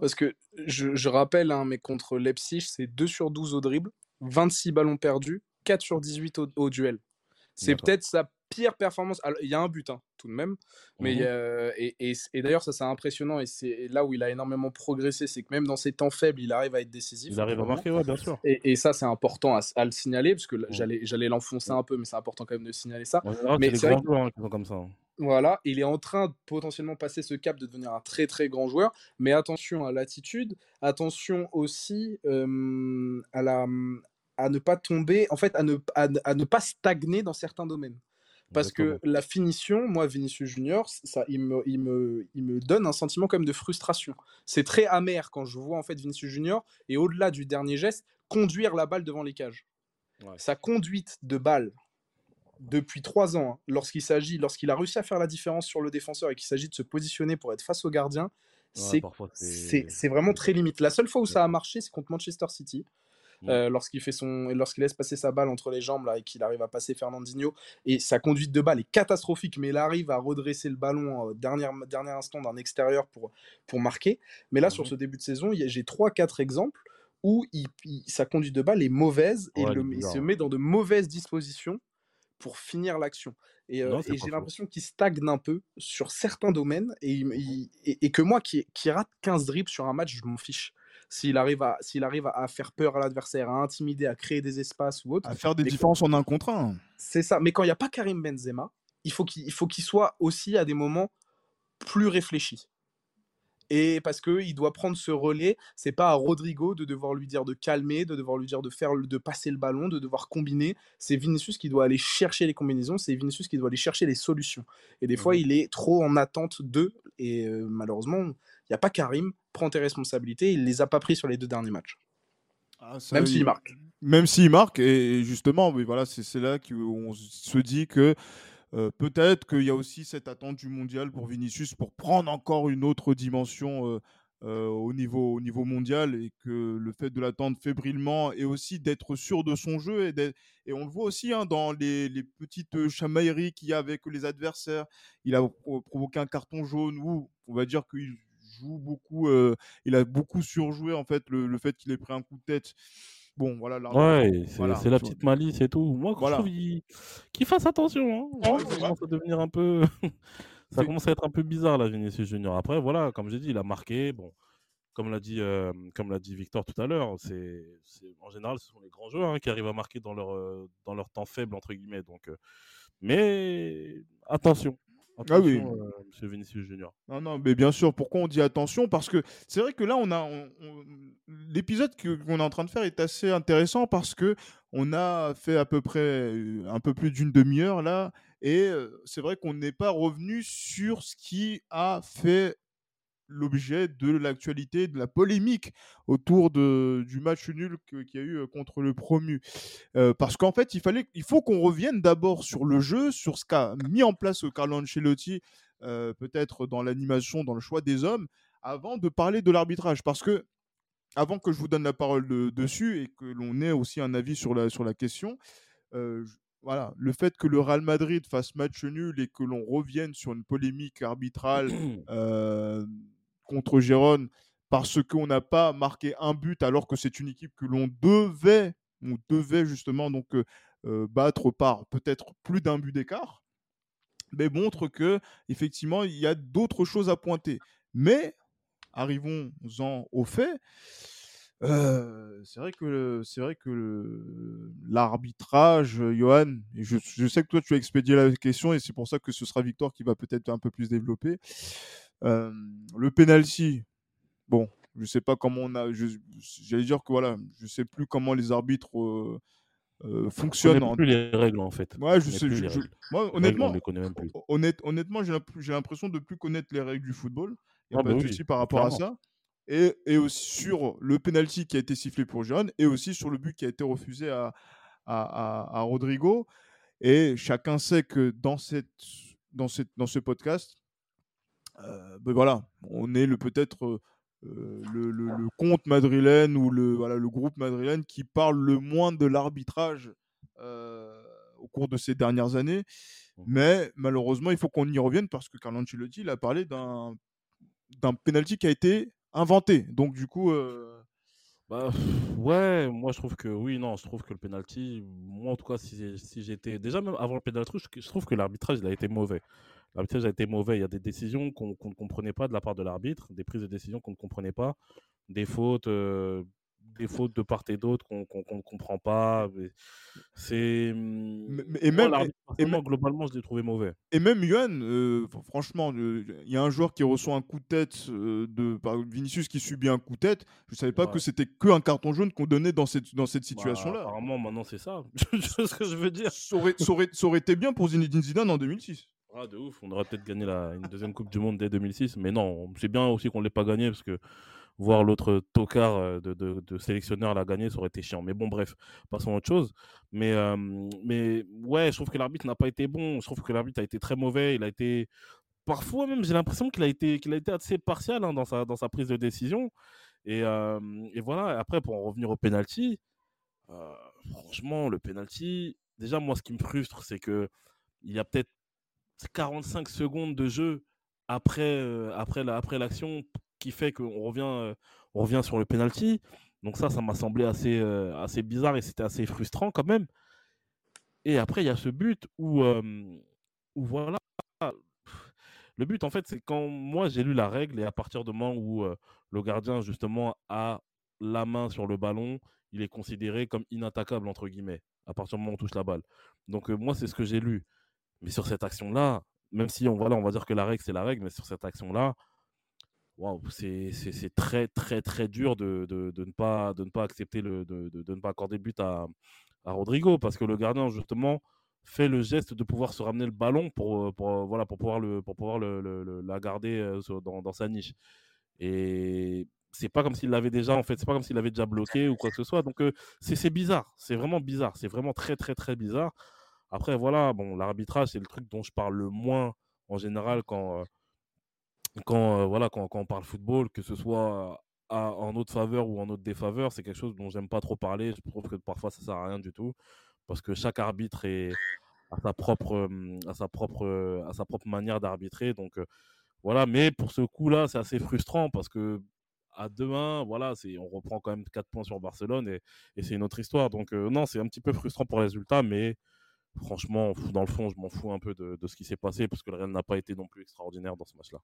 Parce que je, je rappelle, hein, mais contre Leipzig, c'est 2 sur 12 au dribble, 26 ballons perdus, 4 sur 18 au, au duel. C'est peut-être sa pire performance. Il y a un but, hein, tout de même. Mais mmh et, et, et d'ailleurs, ça c'est impressionnant. Et c'est là où il a énormément progressé. C'est que même dans ses temps faibles, il arrive à être décisif. Il arrive à marquer, ouais, bien sûr. Et, ça, c'est important à, le signaler. Parce que j'allais l'enfoncer un peu, mais c'est important quand même de signaler ça. mais c'est grands joueurs hein, comme ça. Voilà, il est en train de potentiellement passer ce cap de devenir un très très grand joueur, mais attention à l'attitude, attention aussi à, la, à ne pas tomber, en fait, à ne, à, ne pas stagner dans certains domaines. Parce que la finition, moi, Vinicius Junior, ça, il me, il me, il me donne un sentiment comme de frustration. C'est très amer quand je vois en fait Vinicius Junior et au-delà du dernier geste, conduire la balle devant les cages. Sa conduite de balle depuis trois ans, hein, lorsqu'il s'agit, lorsqu'il a réussi à faire la différence sur le défenseur et qu'il s'agit de se positionner pour être face au gardien, c'est vraiment très limite. La seule fois où ça a marché, c'est contre Manchester City. Euh, lorsqu'il fait son lorsqu'il laisse passer sa balle entre les jambes là et qu'il arrive à passer Fernandinho et sa conduite de balle est catastrophique mais il arrive à redresser le ballon au dernier, dernier instant d'un extérieur pour, pour marquer mais là sur ce début de saison j'ai 3-4 exemples où il, sa conduite de balle est mauvaise et il se met dans de mauvaises dispositions pour finir l'action. Et, euh, j'ai l'impression qu'il stagne un peu sur certains domaines et, et, que moi qui, qui, rate 15 dribbles sur un match, je m'en fiche s'il arrive, à, s'il arrive à faire peur à l'adversaire, à intimider, à créer des espaces ou autre. À faire des différences en un contre un. C'est ça. Mais quand il n'y a pas Karim Benzema, il faut qu'il, faut qu'il soit aussi à des moments plus réfléchis. Et parce qu'il doit prendre ce relais, c'est pas à Rodrigo de devoir lui dire de calmer, de devoir lui dire de faire, de passer le ballon, de devoir combiner. C'est Vinicius qui doit aller chercher les combinaisons, c'est Vinicius qui doit aller chercher les solutions. Et des fois, mmh il est trop en attente d'eux. Et euh, malheureusement, il n'y a pas Karim, prend tes responsabilités, il les a pas pris sur les deux derniers matchs. Ah, même s'il marque. Même s'il marque, et justement, oui, voilà, c'est là qu'on se dit que euh, peut-être qu'il y a aussi cette attente du mondial pour Vinicius pour prendre encore une autre dimension euh, euh, au, niveau, au niveau mondial et que le fait de l'attendre fébrilement et aussi d'être sûr de son jeu et, on le voit aussi hein, dans les, petites chamailleries qu'il y a avec les adversaires. Il a provoqué un carton jaune ou on va dire qu'il joue beaucoup, il a beaucoup surjoué en fait le fait qu'il ait pris un coup de tête. Bon, voilà. ouais, c'est la petite malice et tout. Moi, voilà. qu'il fasse attention. Hein. ça commence à devenir un peu. ça commence à être un peu bizarre, là, Vinicius Junior. Après, voilà, comme j'ai dit, il a marqué. Bon, comme l'a dit, euh, comme l'a dit Victor tout à l'heure, c'est, en général, ce sont les grands joueurs hein, qui arrivent à marquer dans leur, euh, dans leur temps faible, entre guillemets. Donc, mais attention, ah oui. Euh, Monsieur Vinicius Junior. Non, non, mais bien sûr. Pourquoi on dit attention? Parce que c'est vrai que là, on a l'épisode qu'on est en train de faire est assez intéressant parce que on a fait à peu près euh, un peu plus d'une demi-heure là, et euh, c'est vrai qu'on n'est pas revenu sur ce qui a fait l'objet de l'actualité, de la polémique autour de, du match nul qu'il y a eu contre le promu. parce qu'en fait, il, fallait, il faut qu'on revienne d'abord sur le jeu, sur ce qu'a mis en place Carlo Ancelotti, peut-être dans l'animation, dans le choix des hommes, avant de parler de l'arbitrage. Parce que, avant que je vous donne la parole dessus et que l'on ait aussi un avis sur la, sur la question, voilà, le fait que le Real Madrid fasse match nul et que l'on revienne sur une polémique arbitrale contre Gérone parce qu'on n'a pas marqué un but alors que c'est une équipe que l'on devait, on devait justement donc battre par peut-être plus d'un but d'écart, mais montre que effectivement il y a d'autres choses à pointer. Mais arrivons-en aux faits. c'est vrai que c'est vrai que l'arbitrage, Johan, je, je, sais que toi tu as expédié la question et c'est pour ça que ce sera Victor qui va peut-être un peu plus développer le penalty, bon, je sais pas comment on a. J'allais dire que voilà, je sais plus comment les arbitres euh, On fonctionne connaît en... plus les règles en fait. Ouais, On je sais, je- je- moi, règles, on honnêtement, les connaît même plus. honnête- honnêtement, j'ai l'imp- j'ai l'impression de plus connaître les règles du football. Il n'y a Ah pas bah de oui, par rapport à ça. Et, et aussi sur le penalty qui a été sifflé pour Giron et aussi sur le but qui a été refusé à, à, à- à Rodrigo. Et chacun sait que dans, cette, dans, cette, dans ce podcast, euh, ben voilà, on est le peut-être euh, euh, le, le, le compte madrilène ou le, voilà, le groupe madrilène qui parle le moins de l'arbitrage euh, au cours de ces dernières années. Mmh. Mais malheureusement, il faut qu'on y revienne parce que Carlo Ancelotti il a parlé d'un d'un penalty qui a été inventé. Donc du coup, euh, Bah, ouais, moi je trouve que oui, non, je trouve que le penalty, moi en tout cas, si j'étais. Déjà, même avant le penalty, je, je trouve que l'arbitrage il a été mauvais. L'arbitrage a été mauvais. Il y a des décisions qu'on ne comprenait pas de la part de l'arbitre, des prises de décision qu'on ne comprenait pas, des fautes, euh, des fautes de part et d'autre qu'on ne comprend pas. C'est. Hum, et même- et globalement, je l'ai trouvé mauvais. et même Yuan, euh, fr- franchement, euh, il y a un joueur qui reçoit un coup de tête de par Vinicius qui subit un coup de tête. Je savais pas que c'était que un carton jaune qu'on donnait dans cette dans cette Bah, situation-là. apparemment, maintenant, c'est ça. Ce que je veux dire. ça, aurait, ça aurait- ça aurait été bien pour Zinedine Zidane en 2006. Ah, de ouf, on aurait peut-être gagné la, une deuxième Coupe du Monde dès 2006, mais non, c'est bien aussi qu'on ne l'ait pas gagné parce que voir l'autre tocard euh, de, de, sélectionneur la gagner, ça aurait été chiant. Mais bon, bref, passons à autre chose. Mais, euh, mais ouais, je trouve que l'arbitre n'a pas été bon. Je trouve que l'arbitre a été très mauvais. Il a été. Parfois même, j'ai l'impression qu'il a été, a été assez partial hein, dans, sa, dans sa prise de décision. Et, euh, et voilà, après, pour en revenir au penalty, franchement, le penalty, déjà, moi, ce qui me frustre, c'est que il y a peut-être 45 secondes de jeu après, euh, après, la, après l'action qui fait qu'on revient, euh, on revient sur le penalty. Donc ça, ça m'a semblé assez, euh, assez bizarre et c'était assez frustrant quand même. Et après, il y a ce but où, où voilà. Le but, en fait, c'est quand moi j'ai lu la règle et à partir du moment où le gardien, justement, a la main sur le ballon, il est considéré comme inattaquable, entre guillemets, à partir du moment où on touche la balle. Donc, moi, c'est ce que j'ai lu. Mais sur cette action-là, même si on, voilà, on va dire que la règle, c'est la règle, mais sur cette action-là, waouh, c'est très, très, très dur de, de, de ne, pas, de ne pas accepter, le, de, de, ne pas accorder but à, à Rodrigo, parce que le gardien, justement, fait le geste de pouvoir se ramener le ballon pour, euh, pour, euh, voilà, pour pouvoir, le, pour pouvoir le, la garder euh, dans, dans sa niche. Et c'est pas comme s'il l'avait déjà, en fait, c'est pas comme s'il l'avait déjà bloqué ou quoi que ce soit. Donc, euh, c'est bizarre, c'est vraiment bizarre, c'est vraiment très, très, très bizarre. Après, voilà, bon, l'arbitrage, c'est le truc dont je parle le moins en général quand, euh, quand, euh, voilà, quand, quand on parle football, que ce soit à- en notre faveur ou en notre défaveur, c'est quelque chose dont j'aime pas trop parler. Je trouve que parfois ça sert à rien du tout parce que chaque arbitre est à sa propre, euh, à sa propre, euh, à sa propre manière d'arbitrer. Donc euh, voilà, mais pour ce coup-là, c'est assez frustrant parce que à demain, voilà, c'est, on reprend quand même 4 points sur Barcelone et, c'est une autre histoire. Donc euh, non, c'est un petit peu frustrant pour les résultats, mais franchement, dans le fond, je m'en fous un peu de, ce qui s'est passé parce que le n'a pas été non plus extraordinaire dans ce match-là.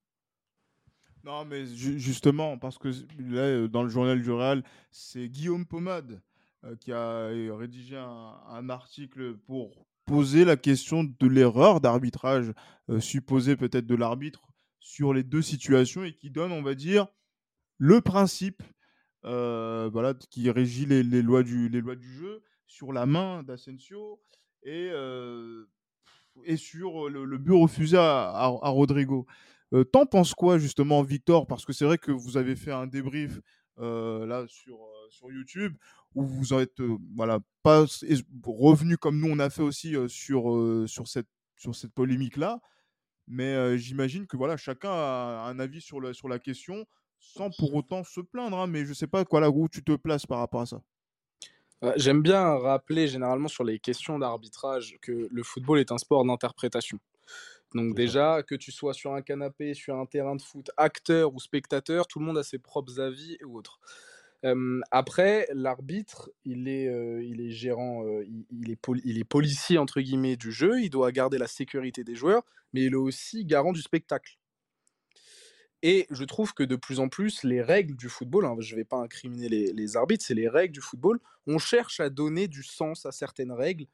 Non, mais ju- justement, parce que euh, dans le journal du Real, c'est Guillaume Pomade euh, qui a euh, rédigé un, article pour poser la question de l'erreur d'arbitrage supposée peut-être de l'arbitre sur les deux situations et qui donne, on va dire, le principe voilà, qui régit les, les lois du, les lois du jeu sur la main d'Asensio et, euh, et sur le, le but refusé à, à, Rodrigo. Euh, T'en penses quoi justement, Victor? Parce que c'est vrai que vous avez fait un débrief euh, là sur, sur YouTube où vous êtes voilà, pas revenu comme nous on a fait aussi sur, sur cette, sur cette polémique-là. Mais euh, j'imagine que voilà, chacun a un avis sur, la sur la question sans pour autant se plaindre. hein, mais je sais pas quoi, là, où tu te places par rapport à ça. Euh, J'aime bien rappeler généralement sur les questions d'arbitrage que le football est un sport d'interprétation. Donc déjà, que tu sois sur un canapé, sur un terrain de foot, acteur ou spectateur, tout le monde a ses propres avis ou autres. Euh, après, l'arbitre, il est, euh, il est gérant, euh, il, il est il est policier entre guillemets du jeu, il doit garder la sécurité des joueurs, mais il est aussi garant du spectacle. Et je trouve que de plus en plus, les règles du football, hein, je ne vais pas incriminer les, arbitres, c'est les règles du football, on cherche à donner du sens à certaines règles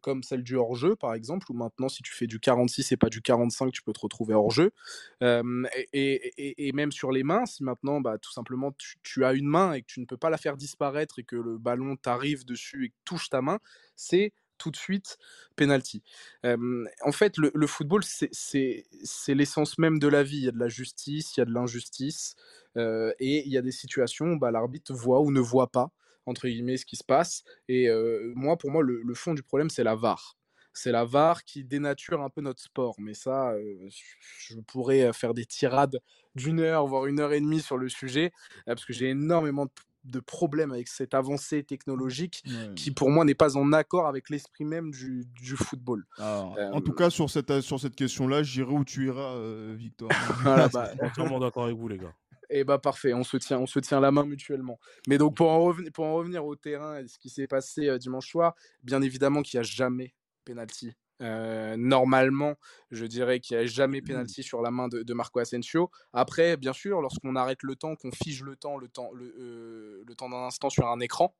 comme celle du hors-jeu, par exemple, où maintenant, si tu fais du 46 et pas du 45, tu peux te retrouver hors-jeu. et, même sur les mains, si maintenant, bah, tout simplement, tu, as une main et que tu ne peux pas la faire disparaître et que le ballon t'arrive dessus et touche ta main, c'est tout de suite penalty. en fait, le, football, c'est l'essence même de la vie. Il y a de la justice, il y a de l'injustice, et il y a des situations où bah, l'arbitre voit ou ne voit pas entre guillemets ce qui se passe. Et moi, pour moi, le, fond du problème, c'est la VAR. C'est la VAR qui dénature un peu notre sport. Mais ça, je pourrais faire des tirades d'une heure, voire une heure et demie sur le sujet, parce que j'ai énormément de problèmes avec cette avancée technologique qui pour moi n'est pas en accord avec l'esprit même du, football. en tout cas sur cette, sur cette question-là, j'irai où tu iras, Victor. voilà, bah... entièrement d'accord avec vous les gars. Et eh bah parfait, on se tient, on se tient la main mutuellement. Mais donc pour en, revenir, pour en revenir au terrain et ce qui s'est passé euh, dimanche soir, bien évidemment qu'il n'y a jamais penalty. Euh, normalement, je dirais qu'il n'y a jamais mmh. penalty sur la main de, Marco Asensio. Après, bien sûr, lorsqu'on arrête le temps, qu'on fige le temps, le temps, le, euh, le temps d'un instant sur un écran,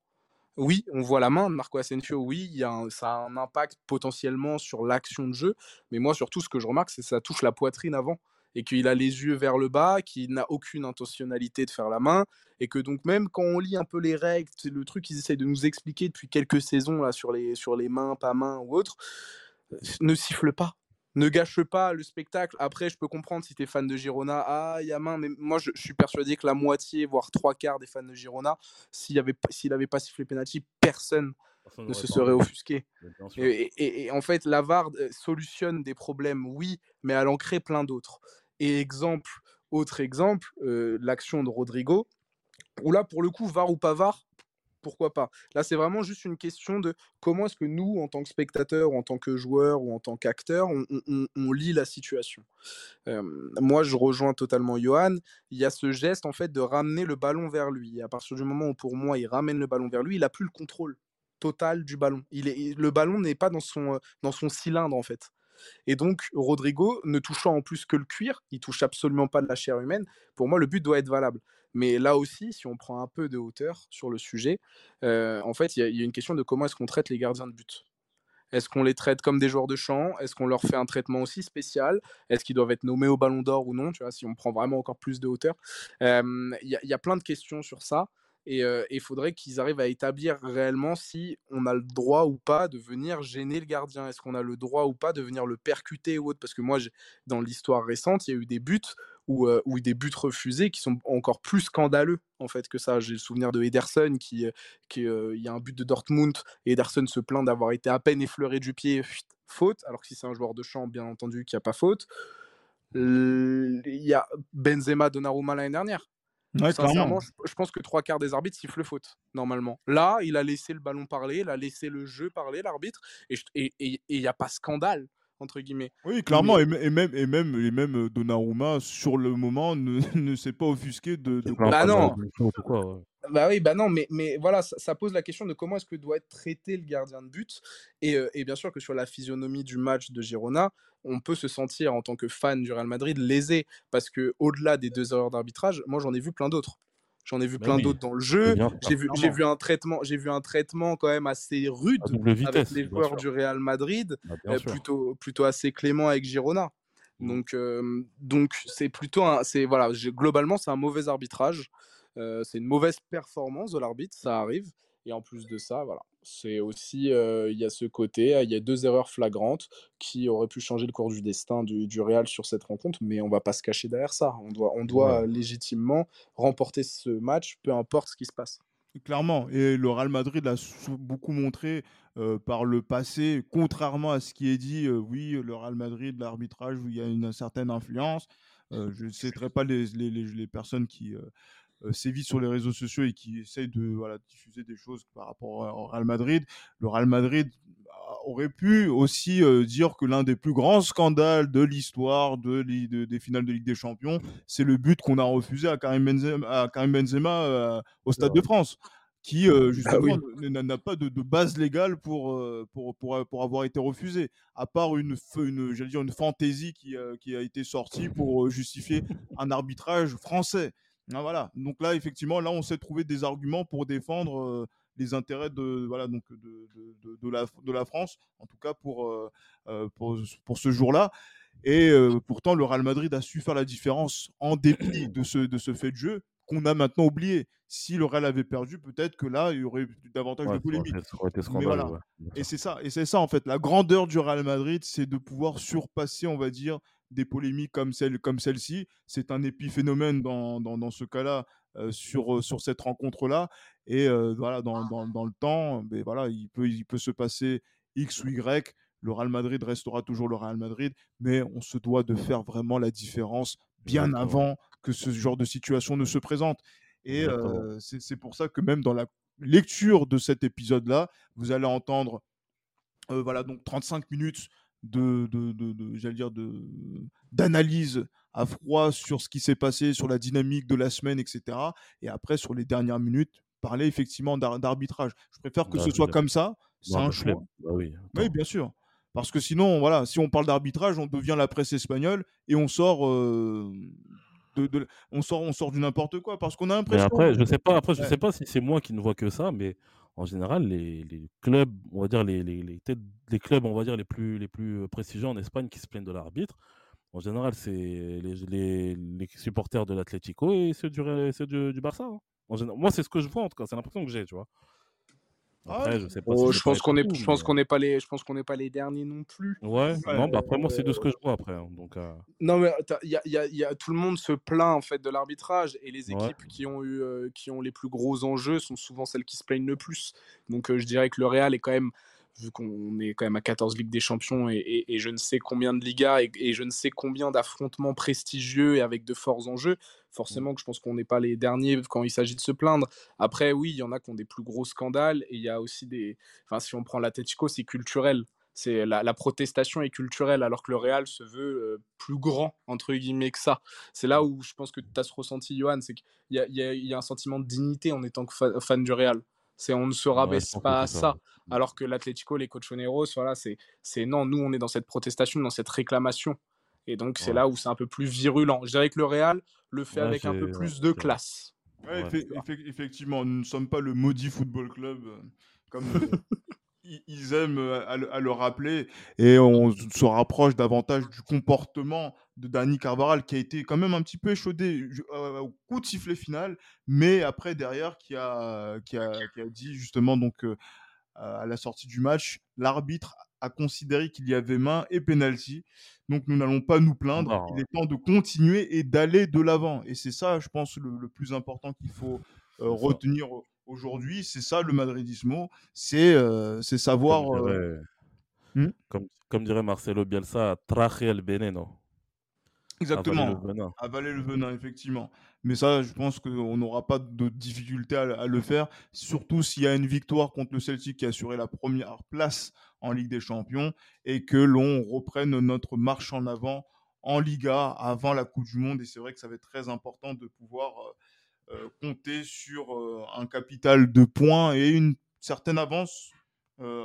oui, on voit la main de Marco Asensio, oui, y a ça a un impact potentiellement sur l'action de jeu, mais moi surtout ce que je remarque, c'est que ça touche la poitrine avant et qu'il a les yeux vers le bas, qu'il n'a aucune intentionnalité de faire la main, et que donc même quand on lit un peu les règles, c'est le truc qu'ils essayent de nous expliquer depuis quelques saisons là sur les, sur les mains, pas mains ou autre, euh, ne siffle pas. Ne gâche pas le spectacle. Après, je peux comprendre si tu es fan de Girona, ah, il y a main, mais moi je, suis persuadé que la moitié, voire trois quarts des fans de Girona, s'il n'avait avait pas sifflé penalty, personne ne se serait offusqué. Et, et, en fait, la VAR euh, solutionne des problèmes, oui, mais elle en crée plein d'autres. Et exemple, autre exemple, euh, l'action de Rodrigo, où là, pour le coup, VAR ou pas VAR, pourquoi pas Là, c'est vraiment juste une question de comment est-ce que nous, en tant que spectateurs, en tant que joueurs, ou en tant qu'acteurs, on, lit la situation. Euh, moi, je rejoins totalement Johan. Il y a ce geste, en fait, de ramener le ballon vers lui. À partir du moment où, pour moi, il ramène le ballon vers lui, il n'a plus le contrôle total du ballon. Il est, le ballon n'est pas dans son, dans son cylindre, en fait. Et donc, Rodrigo, ne touchant en plus que le cuir, il touche absolument pas de la chair humaine. Pour moi, le but doit être valable. Mais là aussi, si on prend un peu de hauteur sur le sujet, en fait, il y, a une question de comment est-ce qu'on traite les gardiens de but. Est-ce qu'on les traite comme des joueurs de champ? Est-ce qu'on leur fait un traitement aussi spécial? Est-ce qu'ils doivent être nommés au ballon d'or ou non? Tu vois, si on prend vraiment encore plus de hauteur. Il y, a plein de questions sur ça. Et il faudrait qu'ils arrivent à établir réellement si on a le droit ou pas de venir gêner le gardien. Est-ce qu'on a le droit ou pas de venir le percuter ou autre? Parce que moi, dans l'histoire récente, il y a eu des buts ou, ou des buts refusés qui sont encore plus scandaleux en fait que ça. J'ai le souvenir de Ederson qui, qui il y a un but de Dortmund et Ederson se plaint d'avoir été à peine effleuré du pied, faute. Alors que si c'est un joueur de champ, bien entendu, qu'il n'y a pas faute. Il y a Benzema Donnarumma l'année dernière Sincèrement, je, pense que trois quarts des arbitres sifflent faute, normalement. Là, il a laissé le ballon parler, il a laissé le jeu parler, l'arbitre, et il n'y a pas scandale, entre guillemets. Oui, clairement, et, même, et, même, et même euh, Donnarumma, sur le moment, ne, ne s'est pas offusqué de... de... Bah non bah oui, bah non, mais, mais voilà, ça, pose la question de comment est-ce que doit être traité le gardien de but. Et, euh, et, bien sûr que sur la physionomie du match de Girona, on peut se sentir en tant que fan du Real Madrid lésé parce que au-delà des deux heures d'arbitrage, moi j'en ai vu plein d'autres. J'en ai vu bah plein d'autres dans le jeu. J'ai vu, j'ai vu un traitement, j'ai vu un traitement quand même assez rude avec les joueurs du Real Madrid, bah, euh, plutôt, plutôt assez clément avec Girona. Mmh. Donc, euh, donc c'est plutôt un, c'est voilà, globalement c'est un mauvais arbitrage. Euh, c'est une mauvaise performance de l'arbitre, ça arrive. Et en plus de ça, voilà, c'est aussi, euh, il y a ce côté, il y a deux erreurs flagrantes qui auraient pu changer le cours du destin du, du Real sur cette rencontre, mais on va pas se cacher derrière ça. On doit, on doit légitimement remporter ce match, peu importe ce qui se passe. Clairement, et le Real Madrid l'a beaucoup montré euh, par le passé, contrairement à ce qui est dit, oui, le Real Madrid, l'arbitrage, où il y a une certaine influence. je ne citerai pas les, les, les personnes qui, euh, sévit sur les réseaux sociaux et qui essaye de voilà, diffuser des choses par rapport au Real Madrid. Le Real Madrid bah, aurait pu aussi euh, dire que l'un des plus grands scandales de l'histoire de, des finales de Ligue des Champions, c'est le but qu'on a refusé à Karim Benzema, à Karim Benzema euh, au Stade de France qui ah justement n'a pas de, base légale pour, pour, pour, pour, avoir été refusé, à part une, une, dire une fantaisie qui, qui a été sortie pour justifier un arbitrage français. Ah, voilà. Donc là, effectivement, là, on s'est trouvé des arguments pour défendre les intérêts de, voilà, donc de, de, la, de la France, en tout cas pour, euh, pour, pour ce jour-là. Et euh, pourtant, le Real Madrid a su faire la différence en dépit de ce, de ce fait de jeu qu'on a maintenant oublié. Si le Real avait perdu, peut-être que là, il y aurait eu davantage Ouais, de polémique. voilà. ouais, Et c'est ça, et c'est ça en fait. La grandeur du Real Madrid, c'est de pouvoir surpasser, on va dire, des polémiques comme celle, comme celle-ci. C'est un épiphénomène dans, dans, dans ce cas-là euh, sur, euh, sur cette rencontre-là. Et euh, voilà, dans, dans, dans le temps, ben voilà, il peut, il peut se passer X ou Y. Le Real Madrid restera toujours le Real Madrid, mais on se doit de faire vraiment la différence bien avant que ce genre de situation ne se présente. Et euh, c'est c'est pour ça que même dans la lecture de cet épisode-là, vous allez entendre euh, voilà, donc 35 minutes de, de, de, de- j'allais dire, de, d'analyse à froid sur ce qui s'est passé, sur la dynamique de la semaine, etc. Et après, sur les dernières minutes, parler effectivement d'ar- d'arbitrage. Je préfère que ce soit comme ça, c'est un bah, choix. Bah oui, bien sûr. Parce que sinon, voilà, si on parle d'arbitrage, on devient la presse espagnole et on sort, euh, de, de- on sort, on sort du n'importe quoi. Parce qu'on a l'impression. après, je sais pas, après, je Ouais. sais pas si c'est moi qui ne vois que ça, mais en général, les, clubs, on va dire, les, les, clubs, on va dire, les plus, les plus prestigieux en Espagne qui se plaignent de l'arbitre, en général, c'est les, les, supporters de l'Atlético et ceux du, Barça. hein. Moi, c'est ce que je vois, en tout cas, c'est l'impression que j'ai, tu vois. Après, je sais pas Oh, si je pense qu'on est, partout, je pense qu'on n'est pas les, je pense qu'on n'est pas les derniers non plus. Ouais, Ouais. non, bah après, moi, c'est de ce que je vois après. hein, donc, euh, Non, mais il y a, il y a- il y a- tout le monde se plaint en fait de l'arbitrage et les Ouais. équipes qui ont eu, euh, qui ont les plus gros enjeux sont souvent celles qui se plaignent le plus. Donc euh, je dirais que le Real est quand même, vu qu'on est quand même à 14 Ligues des Champions et, et- et je ne sais combien de Ligas et, et je ne sais combien d'affrontements prestigieux et avec de forts enjeux, forcément que je pense qu'on n'est pas les derniers quand il s'agit de se plaindre. Après, oui, il y en a qui ont des plus gros scandales et il y a aussi des. Enfin, si on prend l'Atletico, c'est culturel. C'est la, la protestation est culturelle, alors que le Real se veut euh, plus grand, entre guillemets, que ça. C'est là où je pense que tu as ce ressenti, Johan, c'est qu'il y y a- il y a un sentiment de dignité en étant fa- fan du Real. C'est on ne se rabaisse pas à ça. ça. ouais. Alors que l'Atlético, les cochoneros, voilà, c'est non, nous on est dans cette protestation, dans cette réclamation. Et donc c'est Ouais. là où c'est un peu plus virulent. Je dirais que le Real le fait Ouais, avec un peu ouais, plus de vrai. classe. Effectivement, nous ne sommes pas le maudit football club, euh, comme euh, ils aiment euh, à, le- à le rappeler, et on se rapproche davantage du comportement de Dani Carvaral, qui a été quand même un petit peu échaudé euh, au coup de sifflet final, mais après derrière qui a, qui a, qui a dit justement donc euh, à la sortie du match, l'arbitre a considéré qu'il y avait main et penalty. Donc nous n'allons pas nous plaindre. Standard, Il est temps de continuer et d'aller de l'avant. Et c'est ça, je pense, le, le plus important qu'il faut euh, retenir aujourd'hui. C'est ça le madridismo. C'est euh, c'est savoir. Comme euh, dirait, Hmm? comme, comme dirait Marcelo Bielsa, traje el veneno. Avaler exactement. le venin. Avaler le venin, effectivement. Mais ça, je pense qu'on n'aura pas de difficulté à, à le faire, surtout s'il y a une victoire contre le Celtic qui a assuré la première place en Ligue des Champions et que l'on reprenne notre marche en avant en Liga avant la Coupe du Monde. Et c'est vrai que ça va être très important de pouvoir euh, euh, compter sur euh, un capital de points et une certaine avance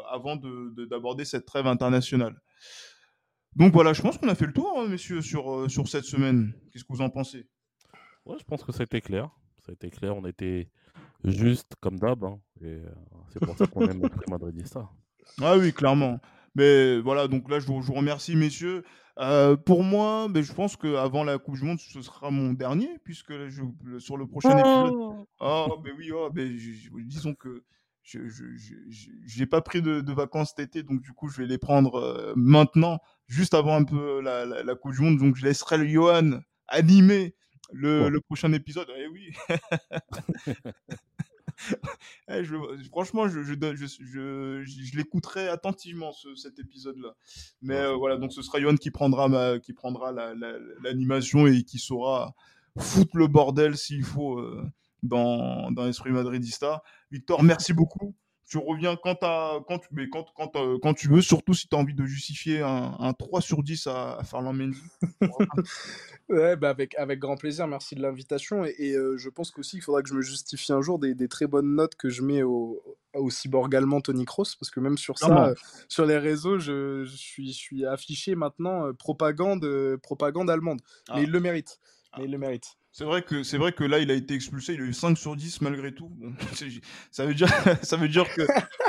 avant de- de- d'aborder cette trêve internationale. Donc voilà, je pense qu'on a fait le tour, hein, messieurs, sur, sur cette semaine. Qu'est-ce que vous en pensez? Ouais, je pense que ça a été clair. Ça a été clair. On était juste comme d'hab. hein, et c'est pour ça qu'on aime le Madridista. Ah oui, clairement. Mais voilà, donc là, je vous, je vous remercie, messieurs. Euh, pour moi, ben, je pense qu'avant la Coupe du Monde, ce sera mon dernier, puisque là, je- le- sur le prochain épisode. Oh, ben oui, oh, ben, je- je- disons que je n'ai pas pris de, de vacances cet été, donc du coup, je vais les prendre euh, maintenant, juste avant un peu la, la, la Coupe du Monde. Donc, je laisserai le Johan animer le, le prochain épisode. Eh oui. Je, franchement, je, l'écouterai attentivement ce- cet épisode-là. Mais Ouais, euh, voilà, donc ce sera Yohan qui prendra, ma, qui prendra la- la- l'animation et qui saura foutre le bordel s'il faut euh, dans, dans l'esprit madridista. Victor, merci beaucoup. Tu reviens quand, quand, tu- mais quand, quand, euh, quand tu veux, surtout si tu as envie de justifier un, un 3 sur 10 à, à Ferland Mendy. Ouais, bah avec, avec grand plaisir, merci de l'invitation. Et, et, euh, je pense qu'aussi, il faudra que je me justifie un jour des, des très bonnes notes que je mets au, au cyborg allemand Tony Kroos, parce que même sur ça, euh, sur les réseaux, je, je suis, je suis affiché maintenant euh, propagande, propagande allemande. Ah. Mais il le mérite. mais il le mérite. C'est vrai que c'est vrai que là il a été expulsé, il a eu 5 sur 10 malgré tout. Ça veut dire ça veut dire que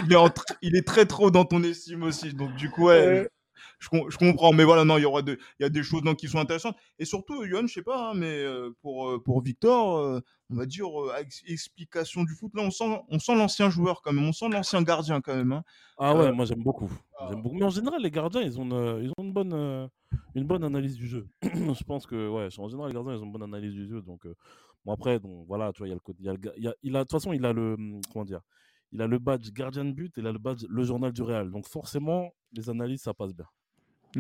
il est, en il est très trop dans ton estime aussi. Donc du coup Ouais. Je, je comprends. Mais voilà non, il y aura de, il y a des choses donc, qui sont intéressantes. Et surtout Yohan, je sais pas, hein, mais euh, pour euh, pour Victor, euh, on va dire ex- explication du foot. Là on sent on sent l'ancien joueur quand même, on sent l'ancien gardien quand même. hein. Ah ouais, Euh, moi j'aime beaucoup. ah. Beaucoup. Mais en général, les gardiens, ils ont une, ils ont une bonne, euh, une bonne analyse du jeu. je pense que, ouais, en général, les gardiens, ils ont une bonne analyse du jeu. Donc, bon, après, donc, voilà, tu vois, il y a le côté. il y a le ga- il y a- il a- De toute façon, il a le. hum, Comment dire Il a le badge gardien de but et il a le badge le journal du Real. Donc, forcément, les analyses, ça passe bien.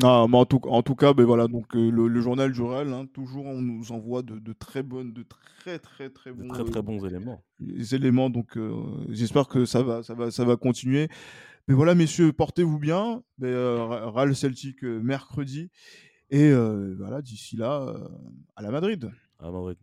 Ah, mais en tout, en tout cas, ben voilà, donc euh, le, le journal du Real, hein, toujours on nous envoie de, de très bonnes, de très très très De bons très, euh, très bons éléments. les éléments. Donc, euh, j'espère que ça va, ça va, ça va continuer. Mais voilà, messieurs, portez-vous bien. Mais, euh, Real Celtic euh, mercredi. Et euh, voilà, d'ici là, euh, à la Madrid. À Madrid.